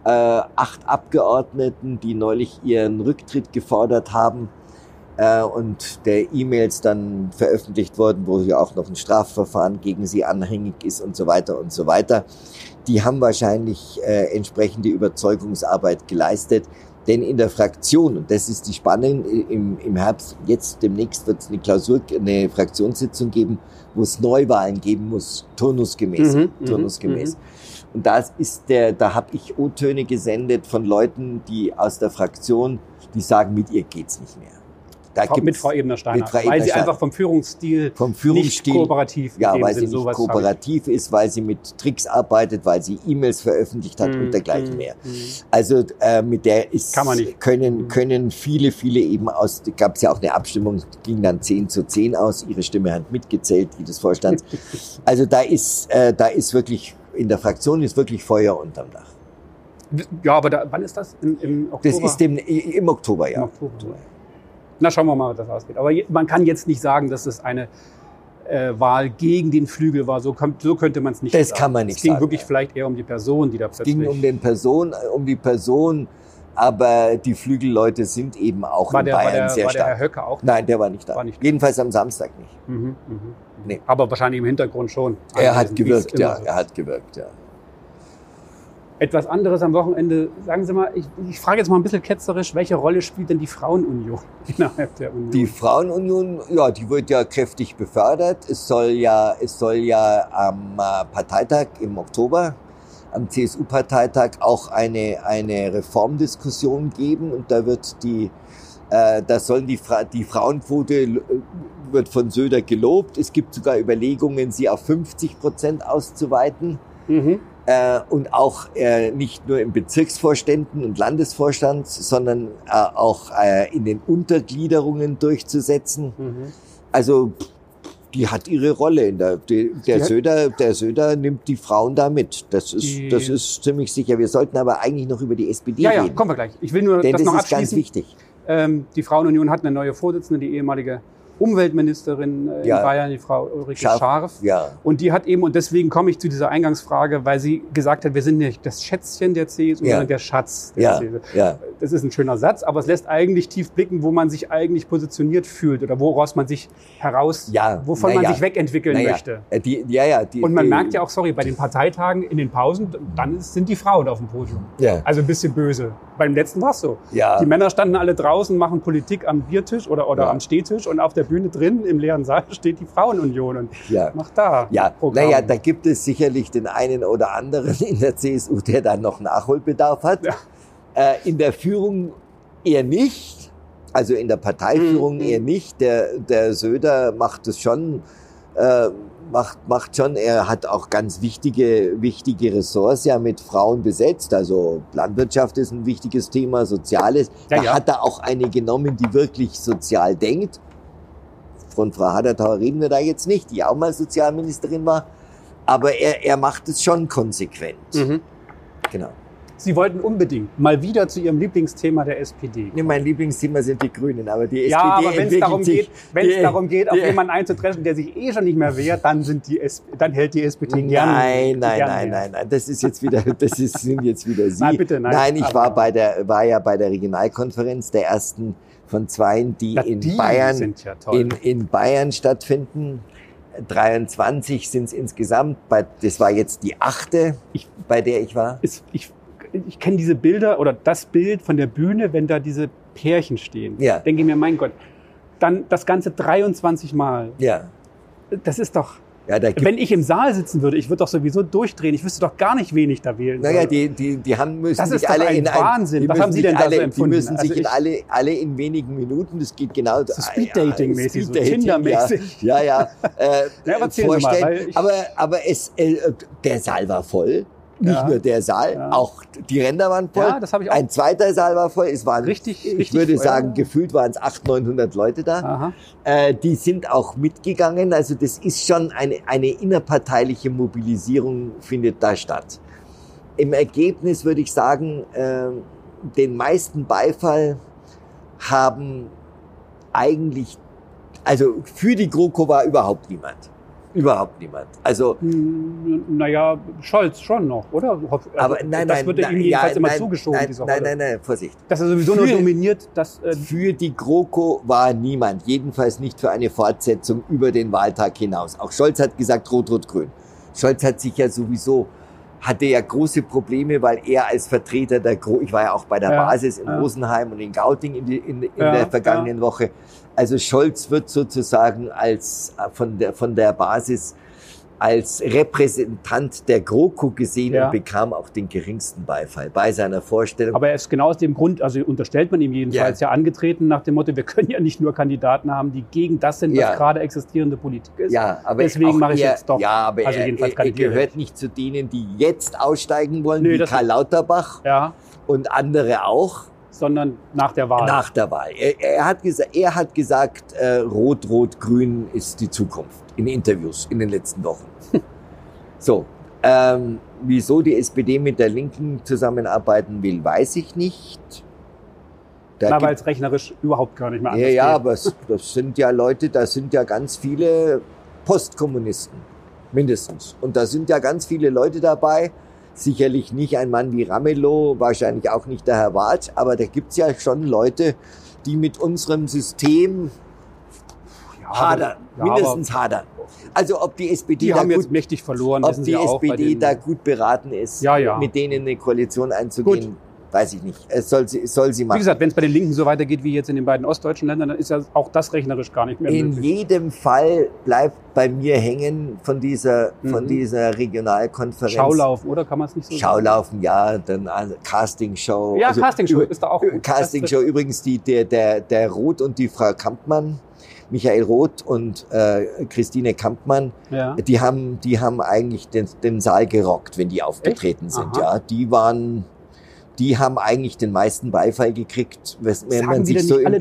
acht Abgeordneten, die neulich ihren Rücktritt gefordert haben äh, und der E-Mails dann veröffentlicht wurden, wo ja auch noch ein Strafverfahren gegen sie anhängig ist und so weiter und so weiter, die haben wahrscheinlich äh, entsprechende Überzeugungsarbeit geleistet. Denn in der Fraktion, und das ist die Spannung, im, im Herbst, jetzt demnächst wird es eine Klausur, eine Fraktionssitzung geben, wo es Neuwahlen geben muss, turnusgemäß. Mhm, mhm, turnusgemäß. Und das ist der, da habe ich O-Töne gesendet von Leuten, die aus der Fraktion, die sagen, mit ihr geht's nicht mehr. Da mit Frau Ebner-Steiner, mit Frau weil sie Ebner-Steiner. einfach vom Führungsstil, vom Führungsstil. nicht kooperativ Ja, in weil sie nicht kooperativ ist, weil sie mit Tricks arbeitet, weil sie E-Mails veröffentlicht hat Mm, und dergleichen mm, mehr. mm. Also äh, mit der ist können Mhm. können viele viele eben aus gab es ja auch eine Abstimmung ging dann 10 zu 10 aus ihre Stimme hat mitgezählt die des Vorstands also da ist äh, da ist wirklich in der Fraktion ist wirklich Feuer unterm Dach Ja, aber da, wann ist das? Im, im Oktober? das ist im, im Oktober ja Im Oktober. Na, schauen wir mal, wie das ausgeht. Aber man kann jetzt nicht sagen, dass es eine äh, Wahl gegen den Flügel war. So, kommt, so könnte man es nicht Das sagen. kann man nicht Es ging sagen, wirklich ja. vielleicht eher um die Person, die da es plötzlich... ging um den Person um die Person aber die Flügelleute sind eben auch war in der, war Bayern der, sehr war der Herr stark Höcke auch? nein der war nicht da War nicht da. jedenfalls am Samstag nicht Mhm, mhm. Nee. Aber wahrscheinlich im Hintergrund schon. er hat es gewirkt ja so er hat gewirkt ja Etwas anderes am Wochenende. Sagen Sie mal, ich, ich frage jetzt mal ein bisschen ketzerisch, welche Rolle spielt denn die Frauenunion innerhalb der Union? Die Frauenunion, ja, die wird ja kräftig befördert. Es soll ja, es soll ja am äh, Parteitag im Oktober, am CSU-Parteitag auch eine, eine Reformdiskussion geben und da wird die, äh, da sollen die, Fra die Frauenquote äh, wird von Söder gelobt. Es gibt sogar Überlegungen, sie auf 50 Prozent auszuweiten. mhm. Äh, und auch äh, nicht nur in Bezirksvorständen und Landesvorstand, sondern äh, auch äh, in den Untergliederungen durchzusetzen. Mhm. Also die hat ihre Rolle in der, die, der Die Söder, der Söder nimmt die Frauen da mit. Das ist, das ist ziemlich sicher. Wir sollten aber eigentlich noch über die SPD Ja, ja, reden. kommen wir gleich. Ich will nur denn das das noch ist ganz wichtig. Ähm, die Frauenunion hat eine neue Vorsitzende, die ehemalige Umweltministerin äh, Ja. in Bayern, die Frau Ulrike Scharf. Scharf. Ja. Und die hat eben, und deswegen komme ich zu dieser Eingangsfrage, weil sie gesagt hat, wir sind nicht das Schätzchen der CSU, Ja. sondern der Schatz der Ja, CSU. ja. Das ist ein schöner Satz, aber es lässt eigentlich tief blicken, wo man sich eigentlich positioniert fühlt oder woraus man sich heraus, Ja, wovon na man ja. sich wegentwickeln Naja, möchte. äh, Die, ja, ja, die, Und man die, merkt ja auch, sorry, bei den Parteitagen in den Pausen, dann sind die Frauen auf dem Podium. Ja, Also ein bisschen böse. Beim letzten war es so. ja. Die Männer standen alle draußen, machen Politik am Biertisch oder, oder Ja. am Stehtisch und auf der Bühne drin im leeren Saal steht die Frauenunion und ja. macht da Ja, Programm. naja, da gibt es sicherlich den einen oder anderen in der CSU, der da noch Nachholbedarf hat. Ja. Äh, in der Führung eher nicht. Also in der Parteiführung Mhm. eher nicht. Der, der Söder macht es schon, äh, macht, macht schon, er hat auch ganz wichtige, wichtige Ressorts ja mit Frauen besetzt. Also Landwirtschaft ist ein wichtiges Thema, Soziales. Ja, da ja. hat er auch eine genommen, die wirklich sozial denkt. Von Frau Hadertauer reden wir da jetzt nicht, die auch mal Sozialministerin war. Aber er, er macht es schon konsequent. Mhm. Genau. Sie wollten unbedingt mal wieder zu Ihrem Lieblingsthema der SPD. Nee, mein Lieblingsthema sind die Grünen, aber die ja, SPD aber wenn es darum geht, wenn es darum geht, auf jemanden einzutreffen, der sich eh schon nicht mehr wehrt, dann sind die S dann hält die SPD gerne. Nein, nein, gerne nein, nein, nein. Das ist jetzt wieder, das ist, sind jetzt wieder Sie. Nein, bitte, nein. ich Aber- war bei der, war ja bei der Regionalkonferenz der ersten von zweien, die Ja, in die Bayern, ja in, in Bayern stattfinden. 23 sind es insgesamt. Bei, das war jetzt die achte, Ich- bei der ich war. Ist, ich ich kenne diese Bilder oder das Bild von der Bühne, wenn da diese Pärchen stehen. Ja. Denke ich mir, mein Gott, dann das Ganze 23 Mal. Ja, Das ist doch, ja, wenn ich im Saal sitzen würde, ich würde doch sowieso durchdrehen. Ich wüsste doch gar nicht, wen ich da wählen soll. Naja, die, die, die haben müssen Das ist sich alle ein in Wahnsinn. Die Was haben Sie sich denn da so alle, empfunden? Die müssen sich Also in ich- alle, alle in wenigen Minuten, das geht genau. So Speeddating-mäßig, so Tinder-mäßig. Ja, ja. ja, äh, Ja, aber mal, vorstellen. ich- aber, aber es, äh, der Saal war voll. Nicht Ja. nur der Saal, Ja. auch die Ränder waren voll. Ja, das habe ich auch. Ein zweiter Saal war voll. Es waren, Richtig, ich richtig würde voll, sagen, gefühlt waren es 800, 900 Leute da. Äh, die sind auch mitgegangen. Also das ist schon eine, eine innerparteiliche Mobilisierung findet da statt. Im Ergebnis würde ich sagen, äh, den meisten Beifall haben eigentlich, also für die GroKo war überhaupt niemand. Überhaupt niemand. Also Hm, Naja, Scholz schon noch, oder? Also, aber nein, das nein, wird ihm jedenfalls ja, immer nein, zugeschoben, nein, nein, nein, nein, Vorsicht. Dass er sowieso nur Für- dominiert, dass äh, Für die GroKo war niemand, jedenfalls nicht für eine Fortsetzung über den Wahltag hinaus. Auch Scholz hat gesagt Rot-Rot-Grün. Scholz hat sich ja sowieso, hatte ja große Probleme, weil er als Vertreter der Gro ich war ja auch bei der Ja, Basis in ja. Rosenheim und in Gauting in, die, in, in Ja, der vergangenen Woche. Also Scholz wird sozusagen als äh, von der, von der Basis als Repräsentant der GroKo gesehen Ja. und bekam auch den geringsten Beifall bei seiner Vorstellung. Aber er ist genau aus dem Grund, also unterstellt man ihm jedenfalls ja. angetreten nach dem Motto, wir können ja nicht nur Kandidaten haben, die gegen das sind, was Ja. gerade existierende Politik ist. ja, aber deswegen mache ich er, jetzt doch. Ja, aber Also er, jedenfalls er, er gehört nicht zu denen, die jetzt aussteigen wollen, Nö, wie Karl Lauterbach Ja, und andere auch. Sondern nach der Wahl. Nach der Wahl. Er, er, hat, gesa er hat gesagt, äh, Rot, Rot, Grün ist die Zukunft in Interviews in den letzten Wochen. so, ähm, wieso die SPD mit der Linken zusammenarbeiten will, weiß ich nicht. Da weil es rechnerisch überhaupt gar nicht mehr ja, anders ja, geht. aber es, das sind ja Leute, da sind ja ganz viele Postkommunisten, mindestens. Und da sind ja ganz viele Leute dabei. Sicherlich nicht ein Mann wie Ramelow, wahrscheinlich auch nicht der Herr Walz, aber da gibt's ja schon Leute, die mit unserem System Ja, hadern, ja, mindestens hadern. Also ob die SPD Die da gut, verloren, ob die SPD da gut beraten ist, Ja, mit denen eine Koalition einzugehen, weiß ich nicht. Es soll sie, soll sie Wie machen. gesagt, wenn es bei den Linken so weitergeht wie jetzt in den beiden ostdeutschen Ländern, dann ist ja auch das rechnerisch gar nicht mehr In möglich. jedem Fall bleibt bei mir hängen von dieser, von Mhm. dieser Regionalkonferenz. Schaulaufen, oder? Kann man es nicht so Schaulaufen, ja, dann also Castingshow. Ja, Also, Castingshow ist da auch gut. Castingshow übrigens, die, der, der, der Roth und die Frau Kampmann, Michael Roth und äh, Christine Kampmann, Ja. die haben, die haben eigentlich den, den Saal gerockt, wenn die aufgetreten Echt? sind. Aha. Ja, die waren, die haben eigentlich den meisten Beifall gekriegt, wenn Sagen man sich so im,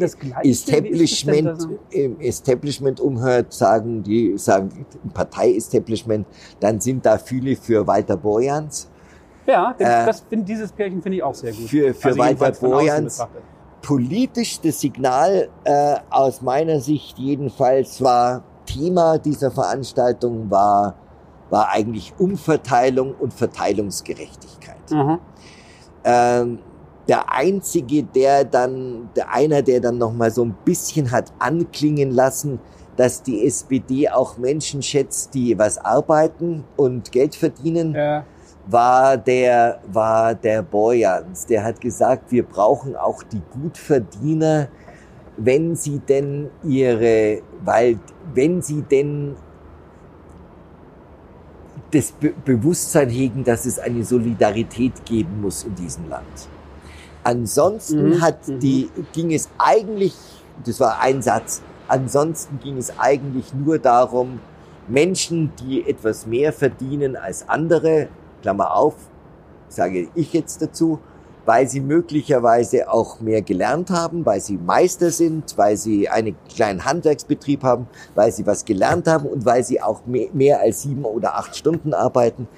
Establishment, so? im Establishment umhört, sagen die, sagen im Partei-Establishment, dann sind da viele für Walter Borjans. Ja, das, Äh, das find, dieses Pärchen finde ich auch sehr gut. Für, für Also Walter Borjans. Politisch das Signal äh, aus meiner Sicht jedenfalls war, Thema dieser Veranstaltung war, war eigentlich Umverteilung und Verteilungsgerechtigkeit. Mhm. Ähm, der einzige, der dann, der einer, der dann noch mal so ein bisschen hat anklingen lassen, dass die SPD auch Menschen schätzt, die was arbeiten und Geld verdienen, Ja. war der, war der Borjans. Der hat gesagt, wir brauchen auch die Gutverdiener, wenn sie denn ihre, weil, wenn sie denn das Be Bewusstsein hegen, dass es eine Solidarität geben muss in diesem Land. Ansonsten Mhm, hat mhm. die, ging es eigentlich, das war ein Satz, ansonsten ging es eigentlich nur darum, Menschen, die etwas mehr verdienen als andere, Klammer auf, sage ich jetzt dazu, weil sie möglicherweise auch mehr gelernt haben, weil sie Meister sind, weil sie einen kleinen Handwerksbetrieb haben, weil sie was gelernt haben und weil sie auch mehr, als sieben oder acht Stunden arbeiten,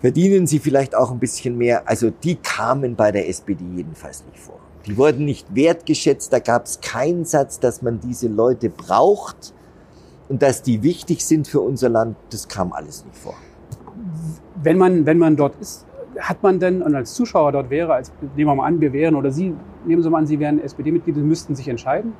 verdienen sie vielleicht auch ein bisschen mehr. Also die kamen bei der SPD jedenfalls nicht vor. Die wurden nicht wertgeschätzt, da gab es keinen Satz, dass man diese Leute braucht und dass die wichtig sind für unser Land, das kam alles nicht vor. Wenn man, wenn man dort ist, hat man denn, und als Zuschauer dort wäre, als nehmen wir mal an, wir wären, oder Sie, nehmen Sie mal an, Sie wären SPD-Mitglied und müssten sich entscheiden.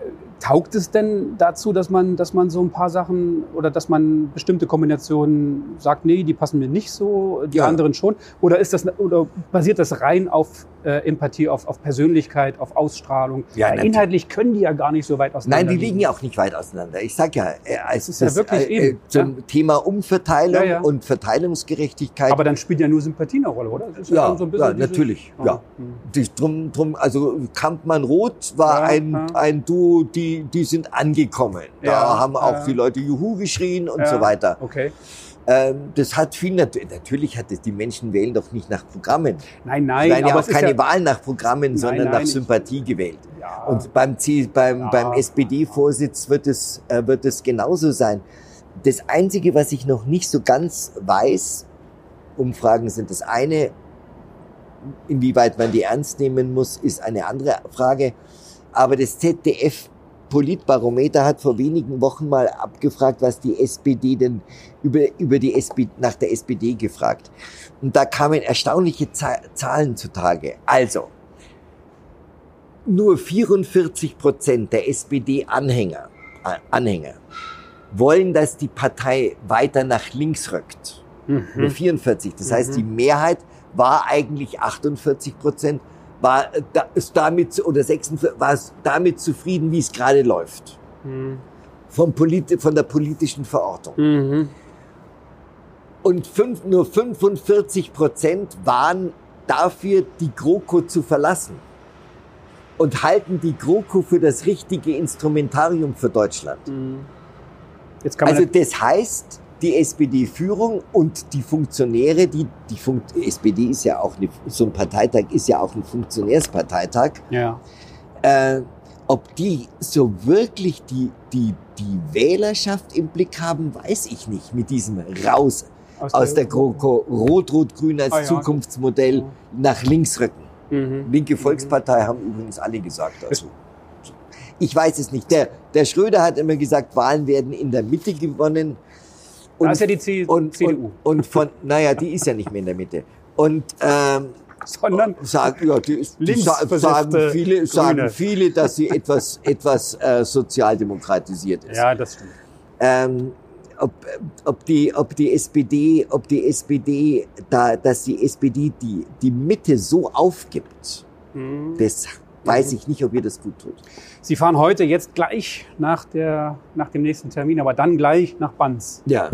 Äh, Taugt es denn dazu, dass man, dass man so ein paar Sachen oder dass man bestimmte Kombinationen sagt, nee, die passen mir nicht so, die Ja. anderen schon? Oder ist das oder basiert das rein auf äh, Empathie, auf, auf Persönlichkeit, auf Ausstrahlung? Ja, Weil natürlich. inhaltlich können die ja gar nicht so weit auseinander. Nein, die liegen ja auch nicht weit auseinander. Ich sag ja, äh, es ist ja wirklich eben, zum Thema Umverteilung Ja, ja. und Verteilungsgerechtigkeit. Aber dann spielt ja nur Sympathie eine Rolle, oder? Das ist ja, so ein bisschen ja, diese- natürlich, Ah, ja. hm. Die, drum, drum, also Kampmann-Roth war Ja, ein, ja. ein Duo, die, die sind angekommen. Da Ja, haben auch ja. die Leute Juhu geschrien und Ja, so weiter. Okay. Ähm, das hat viel, nat natürlich hat es, die Menschen wählen doch nicht nach Programmen. Nein, Es nein, werden ja auch keine ja, Wahlen nach Programmen, sondern nein, nach Sympathie gewählt. ja, Und beim, C, beim, Ja. beim SPD-Vorsitz wird es, äh, wird es genauso sein. Das Einzige, was ich noch nicht so ganz weiß, Umfragen sind das eine, inwieweit man die ernst nehmen muss, ist eine andere Frage. Aber das ZDF Politbarometer hat vor wenigen Wochen mal abgefragt, was die SPD denn über, über die SPD, nach der SPD gefragt. Und da kamen erstaunliche Za- Zahlen zutage. Also, nur 44 Prozent der SPD-Anhänger, Anhänger, wollen, dass die Partei weiter nach links rückt. Nur mhm. 44. Das heißt, Mhm. die Mehrheit war eigentlich 48 Prozent, war äh, da, ist damit oder 46, war es damit zufrieden, wie es gerade läuft. Mhm. Vom Polit von der politischen Verortung. Mhm. Und fünf, nur 45 Prozent waren dafür, die GroKo zu verlassen. Und halten die GroKo für das richtige Instrumentarium für Deutschland. Man Also das heißt, die SPD-Führung und die Funktionäre, die, die Fun SPD ist ja auch eine, so ein Parteitag ist ja auch ein Funktionärsparteitag, ja. äh, ob die so wirklich die, die, die Wählerschaft im Blick haben, weiß ich nicht, mit diesem Raus aus der GroKo, Rot-Rot-Grün als Ah, ja. Zukunftsmodell nach links rücken. Mhm. Linke Volkspartei haben übrigens alle gesagt dazu. Ich weiß es nicht. Der, der Schröder hat immer gesagt, Wahlen werden in der Mitte gewonnen. Da ist ja die C und, CDU. Und, und von, naja, die ist ja nicht mehr in der Mitte. Und ähm, Sondern sagen, ja, die, die sagen viele, sagen viele, dass sie etwas, etwas äh, sozialdemokratisiert ist. ja, das stimmt. Ähm, ob, ob die, ob die SPD, ob die SPD, da, dass die SPD die, die Mitte so aufgibt, Mhm. das weiß ich nicht, ob ihr das gut tut. Sie fahren heute jetzt gleich nach, der, nach dem nächsten Termin, aber dann gleich nach Banz. Ja.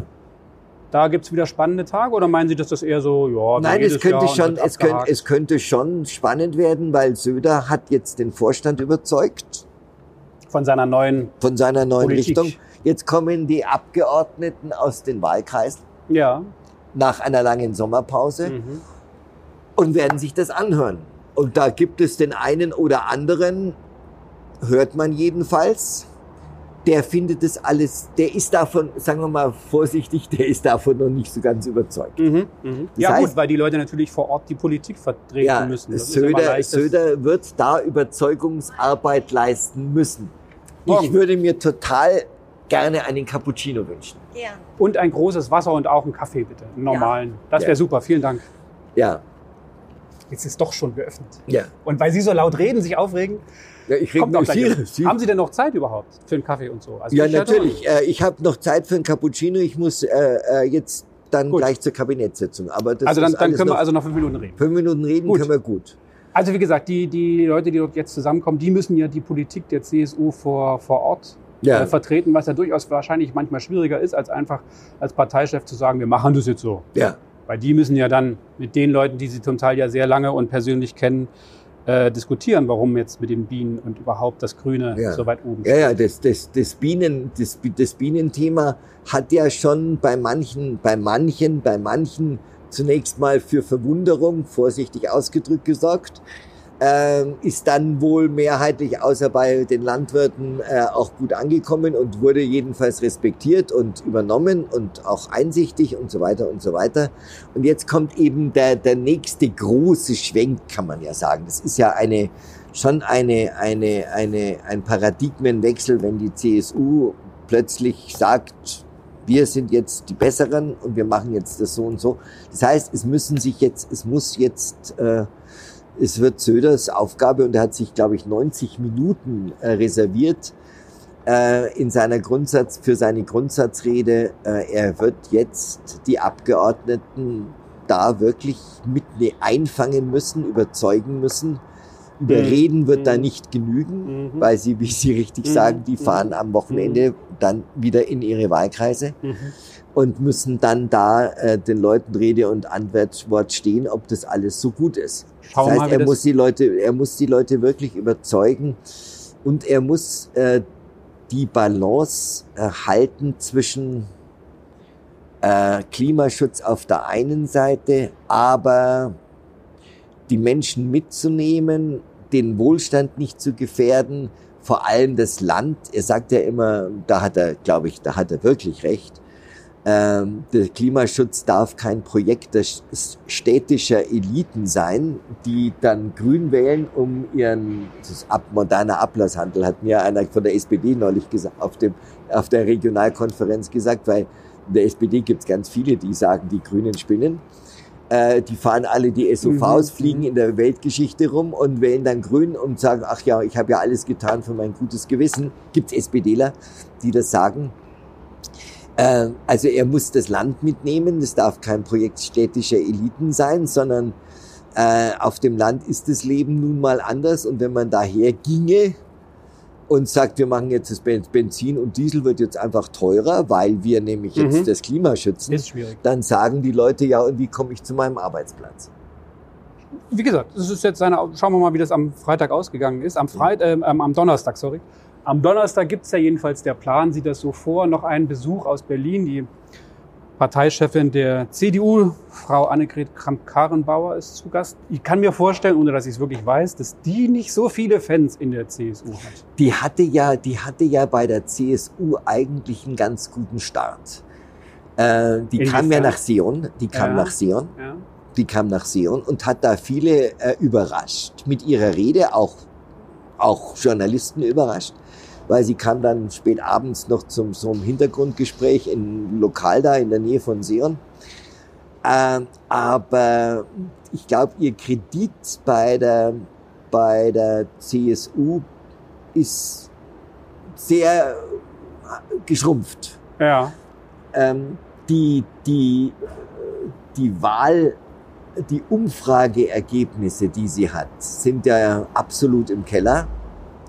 Da gibt's wieder spannende Tage oder meinen Sie, dass das eher so, ja, Nein, es könnte Jahr schon, es könnte, es könnte schon spannend werden, weil Söder hat jetzt den Vorstand überzeugt von seiner neuen von seiner neuen Politik. Richtung. Jetzt kommen die Abgeordneten aus den Wahlkreisen Ja. nach einer langen Sommerpause Mhm. und werden sich das anhören. Und da gibt es den einen oder anderen, hört man jedenfalls, der findet das alles, der ist davon, sagen wir mal vorsichtig, der ist davon noch nicht so ganz überzeugt. Mhm. Mhm. Ja heißt- gut, weil die Leute natürlich vor Ort die Politik vertreten Ja, müssen. Das Söder, leicht, Söder wird da Überzeugungsarbeit leisten müssen. Ich Morgen. würde mir total gerne einen Cappuccino wünschen. Gern. Und ein großes Wasser und auch einen Kaffee bitte, einen normalen. Das wäre Ja. super, vielen Dank. Ja, Jetzt ist doch schon geöffnet. ja. Und weil Sie so laut reden, sich aufregen, ja ich auch gleich. Sie, Sie. Haben Sie denn noch Zeit überhaupt für einen Kaffee und so? Also Ja, ich natürlich. Äh, ich habe noch Zeit für einen Cappuccino. Ich muss äh, äh, jetzt dann Gut. gleich zur Kabinettssitzung. Aber das Also dann, dann können wir noch also noch fünf Minuten reden. fünf Minuten reden Gut. können wir gut. Also wie gesagt, die, die Leute, die dort jetzt zusammenkommen, die müssen ja die Politik der CSU vor, vor Ort Ja. äh, vertreten, was ja durchaus wahrscheinlich manchmal schwieriger ist, als einfach als Parteichef zu sagen, wir machen das jetzt so. Ja. Weil die müssen ja dann mit den Leuten, die sie zum Teil ja sehr lange und persönlich kennen, äh, diskutieren, warum jetzt mit den Bienen und überhaupt das Grüne Ja. so weit oben Ja, ja, das, das, das, Bienen, das, das Bienenthema hat ja schon bei manchen, bei manchen, bei manchen zunächst mal für Verwunderung, vorsichtig ausgedrückt gesorgt, ähm, ist dann wohl mehrheitlich außer bei den Landwirten äh, auch gut angekommen und wurde jedenfalls respektiert und übernommen und auch einsichtig und so weiter und so weiter. Und jetzt kommt eben der, der nächste große Schwenk, kann man ja sagen. Das ist ja eine, schon eine, eine, eine, ein Paradigmenwechsel, wenn die CSU plötzlich sagt, wir sind jetzt die Besseren und wir machen jetzt das so und so. Das heißt, es müssen sich jetzt, es muss jetzt, äh, es wird Söders Aufgabe und er hat sich, glaube ich, 90 Minuten äh, reserviert äh, in seiner Grundsatz, für seine Grundsatzrede. Äh, er wird jetzt die Abgeordneten da wirklich mit ne einfangen müssen, überzeugen müssen. Überreden wird da Mhm. nicht genügen, Mhm. weil sie, wie Sie richtig Mhm. sagen, die fahren am Wochenende dann wieder in ihre Wahlkreise Mhm. Und müssen dann da äh, den Leuten Rede und Antwort stehen, ob das alles so gut ist. Schauen das heißt, mal, er das- muss die Leute, er muss die Leute wirklich überzeugen und er muss äh, die Balance äh, halten zwischen äh, Klimaschutz auf der einen Seite, aber die Menschen mitzunehmen, den Wohlstand nicht zu gefährden, vor allem das Land. Er sagt ja immer, da hat er, glaube ich, da hat er wirklich recht. Ähm, der Klimaschutz darf kein Projekt der st- städtischer Eliten sein, die dann grün wählen, um ihren, das ist ab, moderner Ablasshandel, hat mir einer von der SPD neulich gesagt, auf, dem, auf der Regionalkonferenz gesagt, weil in der SPD gibt's ganz viele, die sagen, die Grünen spinnen. Äh, die fahren alle die SUVs, Mhm. fliegen in der Weltgeschichte rum und wählen dann grün und sagen, ach ja, ich habe ja alles getan für mein gutes Gewissen. Gibt's SPDler, die das sagen. Äh, also er muss das Land mitnehmen, das darf kein Projekt städtischer Eliten sein, sondern äh, auf dem Land ist das Leben nun mal anders und wenn man daher ginge und sagt, wir machen jetzt das Benzin und Diesel wird jetzt einfach teurer, weil wir nämlich jetzt Mhm. das Klima schützen, dann sagen die Leute, ja, und wie komme ich zu meinem Arbeitsplatz? Wie gesagt, das ist jetzt seine, schauen wir mal, wie das am Freitag ausgegangen ist. Am, Freit, äh, am Donnerstag, sorry. Am Donnerstag gibt es ja jedenfalls der Plan, sieht das so vor, noch einen Besuch aus Berlin. Die Parteichefin der CDU, Frau Annegret Kramp-Karrenbauer, ist zu Gast. Ich kann mir vorstellen, ohne dass ich es wirklich weiß, dass die nicht so viele Fans in der CSU hat. Die hatte ja, die hatte ja bei der CSU eigentlich einen ganz guten Start. Äh, die kam ja nach Sion, die kam Ja. nach Sion, Ja. die kam nach Sion und hat da viele äh, überrascht mit ihrer Rede, auch auch Journalisten überrascht, weil sie kam dann spät abends noch zum so einem Hintergrundgespräch im Lokal da in der Nähe von Sion. Ähm, aber ich glaube, ihr Kredit bei der bei der CSU ist sehr geschrumpft. ja. Ähm, die, die, die Wahl, die Umfrageergebnisse, die sie hat, sind ja absolut im Keller.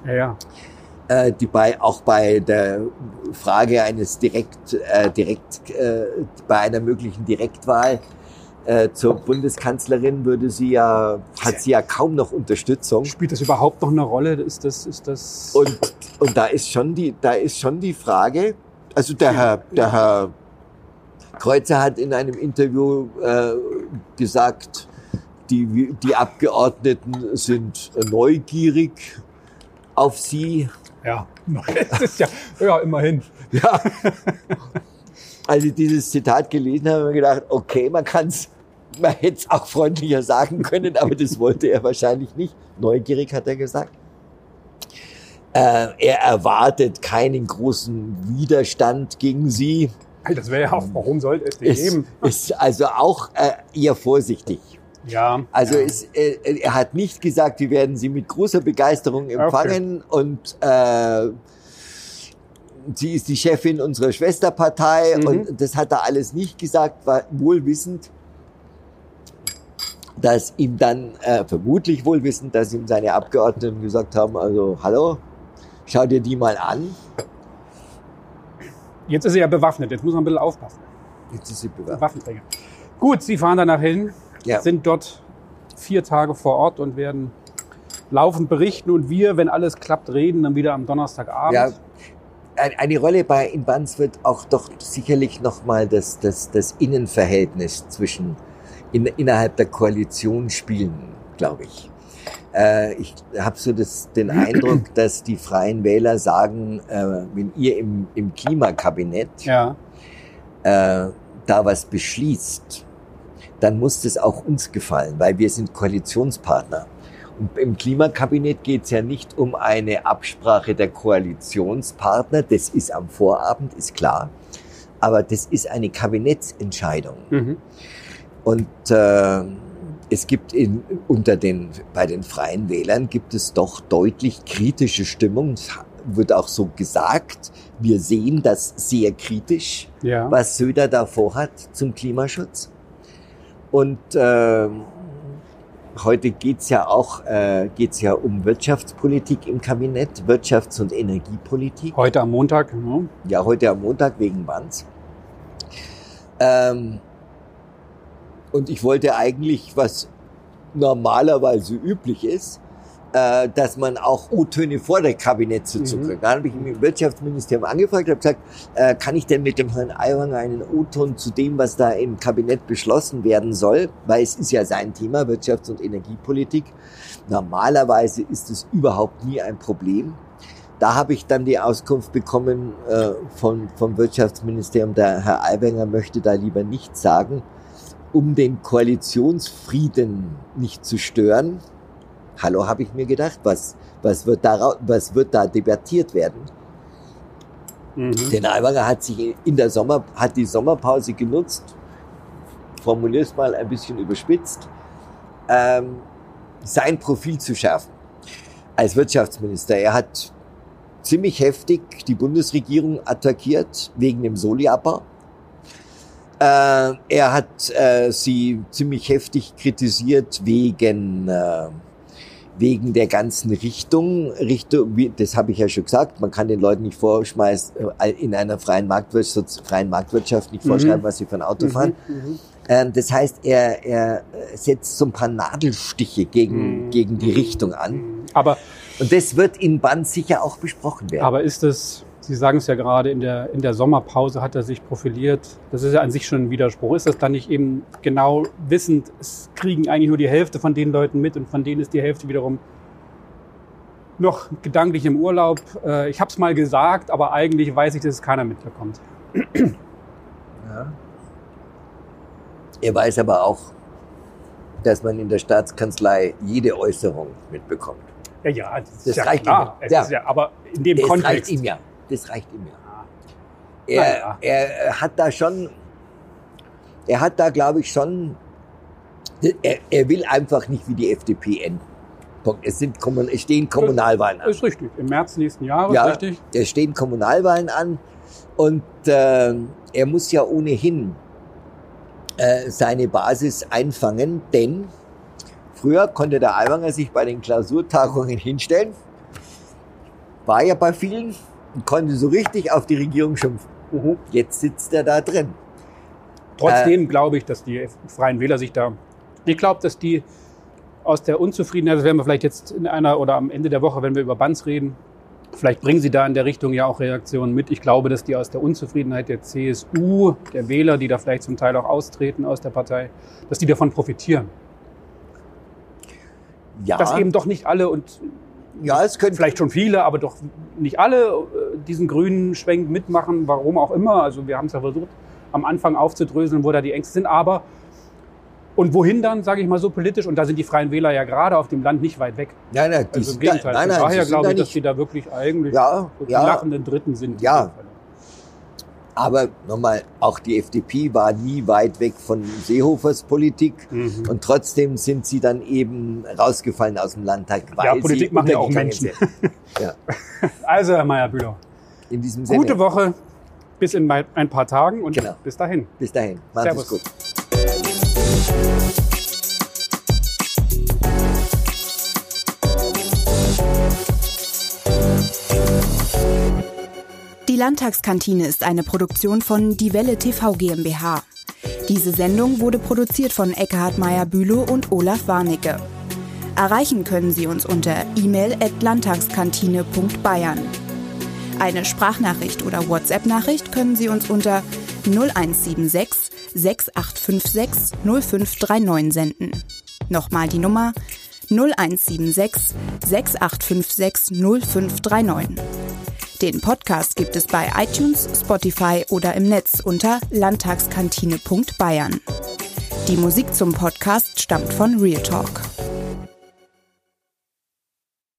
Ja, ja. Äh, die bei, auch bei der Frage eines direkt, äh, direkt äh, bei einer möglichen Direktwahl äh, zur Bundeskanzlerin würde sie ja, hat sie ja kaum noch Unterstützung. Spielt das überhaupt noch eine Rolle? Ist das, ist das? Und, und da ist schon die, da ist schon die Frage, also der Herr, der Herr Kreuzer hat in einem Interview äh, gesagt, die, die Abgeordneten sind neugierig auf sie. Ja, das ist ja, ja, immerhin. Ja. Als ich dieses Zitat gelesen habe, habe ich gedacht, okay, man kann es, man hätte es auch freundlicher sagen können, aber das wollte er wahrscheinlich nicht. Neugierig hat er gesagt. Äh, er erwartet keinen großen Widerstand gegen sie. Das wäre ja auch, warum sollte es den Ist, geben? ist also auch äh, eher vorsichtig. Ja. Also ja. ist, äh, er hat nicht gesagt, wir werden sie mit großer Begeisterung empfangen und äh, sie ist die Chefin unserer Schwesterpartei Mhm. und das hat er alles nicht gesagt, war wohl wissend, dass ihm dann, äh, vermutlich wohl wissend, dass ihm seine Abgeordneten gesagt haben, also hallo, schau dir die mal an. Jetzt ist sie ja bewaffnet, jetzt muss man ein bisschen aufpassen. Jetzt ist sie bewaffnet. Gut, Sie fahren danach hin, Ja. sind dort vier Tage vor Ort und werden laufend berichten und wir, wenn alles klappt, reden dann wieder am Donnerstagabend. Ja, ein- eine Rolle bei in Banz wird auch doch sicherlich nochmal das, das, das Innenverhältnis zwischen in, innerhalb der Koalition spielen, glaube ich. Äh, ich habe so das, den Eindruck, dass die Freien Wähler sagen, äh, wenn ihr im, im Klimakabinett ja. äh, da was beschließt, dann muss das auch uns gefallen, weil wir sind Koalitionspartner. Und im Klimakabinett geht es ja nicht um eine Absprache der Koalitionspartner, das ist am Vorabend, ist klar, aber das ist eine Kabinettsentscheidung. Mhm. Und äh, es gibt in, unter den, bei den Freien Wählern gibt es doch deutlich kritische Stimmung. Es wird auch so gesagt. Wir sehen das sehr kritisch Ja. was Söder da vorhat zum Klimaschutz. Und ähm, heute geht's ja auch äh, geht's ja um Wirtschaftspolitik im Kabinett, Wirtschafts- und Energiepolitik. Heute am Montag. ne? Ja, heute am Montag wegen Banz. Ähm, und ich wollte eigentlich, was normalerweise üblich ist, äh, dass man auch O-Töne vor der Kabinettssitzung Mhm. Da habe ich im Wirtschaftsministerium angefragt, habe gesagt, äh, kann ich denn mit dem Herrn Aiwanger einen O-Ton zu dem, was da im Kabinett beschlossen werden soll? Weil es ist ja sein Thema, Wirtschafts- und Energiepolitik. Normalerweise ist es überhaupt nie ein Problem. Da habe ich dann die Auskunft bekommen äh, von, vom Wirtschaftsministerium, der Herr Aiwanger möchte da lieber nichts sagen, um den Koalitionsfrieden nicht zu stören. Hallo, habe ich mir gedacht, was, was, wird da, was wird da debattiert werden? Mhm. Denn Aiwanger hat sich in der Sommer, hat die Sommerpause genutzt, formuliere es mal ein bisschen überspitzt, ähm, sein Profil zu schärfen als Wirtschaftsminister. Er hat ziemlich heftig die Bundesregierung attackiert wegen dem Soli-Abbau. Äh, er hat äh, sie ziemlich heftig kritisiert wegen äh, wegen der ganzen Richtung, Richtung, wie, das habe ich ja schon gesagt, man kann den Leuten nicht vorschmeißen, äh, in einer freien Marktwirtschaft, freien Marktwirtschaft nicht vorschreiben, mhm. was sie für ein Auto fahren. Mhm. mhm. Ähm, das heißt, er, er setzt so ein paar Nadelstiche gegen, mhm. gegen die Richtung an. Mhm. Aber und das wird in Band sicher auch besprochen werden. Aber ist es, Sie sagen es ja gerade, in der, in der Sommerpause hat er sich profiliert. Das ist ja an sich schon ein Widerspruch. Ist das dann nicht eben genau wissend, es kriegen eigentlich nur die Hälfte von den Leuten mit und von denen ist die Hälfte wiederum noch gedanklich im Urlaub. Äh, ich habe es mal gesagt, aber eigentlich weiß ich, dass es keiner mitbekommt. Ja. Er weiß aber auch, dass man in der Staatskanzlei jede Äußerung mitbekommt. Ja, ja, das, das ja reicht klar. ihm. Ja. ja. aber in dem das Kontext. Reicht ihm ja. Das reicht ihm ja. Er, ja. er hat da schon, er hat da, glaube ich, schon, er, er will einfach nicht wie die FDP enden. Es, sind, es stehen Kommunalwahlen an. Das ist richtig. Im März nächsten Jahres, ja, richtig. Es stehen Kommunalwahlen an und äh, er muss ja ohnehin äh, seine Basis einfangen, denn Früher konnte der Aiwanger sich bei den Klausurtagungen hinstellen, war ja bei vielen und konnte so richtig auf die Regierung schimpfen. Mhm. Jetzt sitzt er da drin. Trotzdem äh, glaube ich, dass die Freien Wähler sich da, ich glaube, dass die aus der Unzufriedenheit, das werden wir vielleicht jetzt in einer oder am Ende der Woche, wenn wir über Bands reden, vielleicht bringen sie da in der Richtung ja auch Reaktionen mit. Ich glaube, dass die aus der Unzufriedenheit der CSU, der Wähler, die da vielleicht zum Teil auch austreten aus der Partei, dass die davon profitieren ja. dass eben doch nicht alle und ja, es können vielleicht schon viele, aber doch nicht alle äh, diesen grünen Schwenk mitmachen, warum auch immer. Also wir haben es ja versucht, am Anfang aufzudröseln, wo da die Ängste sind. Aber und wohin dann, sage ich mal so politisch? Und da sind die Freien Wähler ja gerade auf dem Land nicht weit weg. Nein, nein, also im Gegenteil. Nein, nein, daher glaube ich, dass die da wirklich eigentlich ja, die ja, lachenden Dritten sind. Ja, aber nochmal, auch die FDP war nie weit weg von Seehofers Politik mhm. und trotzdem sind sie dann eben rausgefallen aus dem Landtag. Weil ja, Politik machen ja auch Menschen. ja. Also, Herr Meyer-Bühler, in diesem Sinne. Gute Woche, bis in ein paar Tagen und genau. bis dahin. Bis dahin. Macht es gut. Die Landtagskantine ist eine Produktion von Die Welle TV GmbH. Diese Sendung wurde produziert von Eckhard Meyer-Bülow und Olaf Warnecke. Erreichen können Sie uns unter e-mail at landtagskantine.bayern. Eine Sprachnachricht oder WhatsApp-Nachricht können Sie uns unter 0176 6856 0539 senden. Nochmal die Nummer 0176 6856 0539. Den Podcast gibt es bei iTunes, Spotify oder im Netz unter landtagskantine.bayern. Die Musik zum Podcast stammt von Real Talk.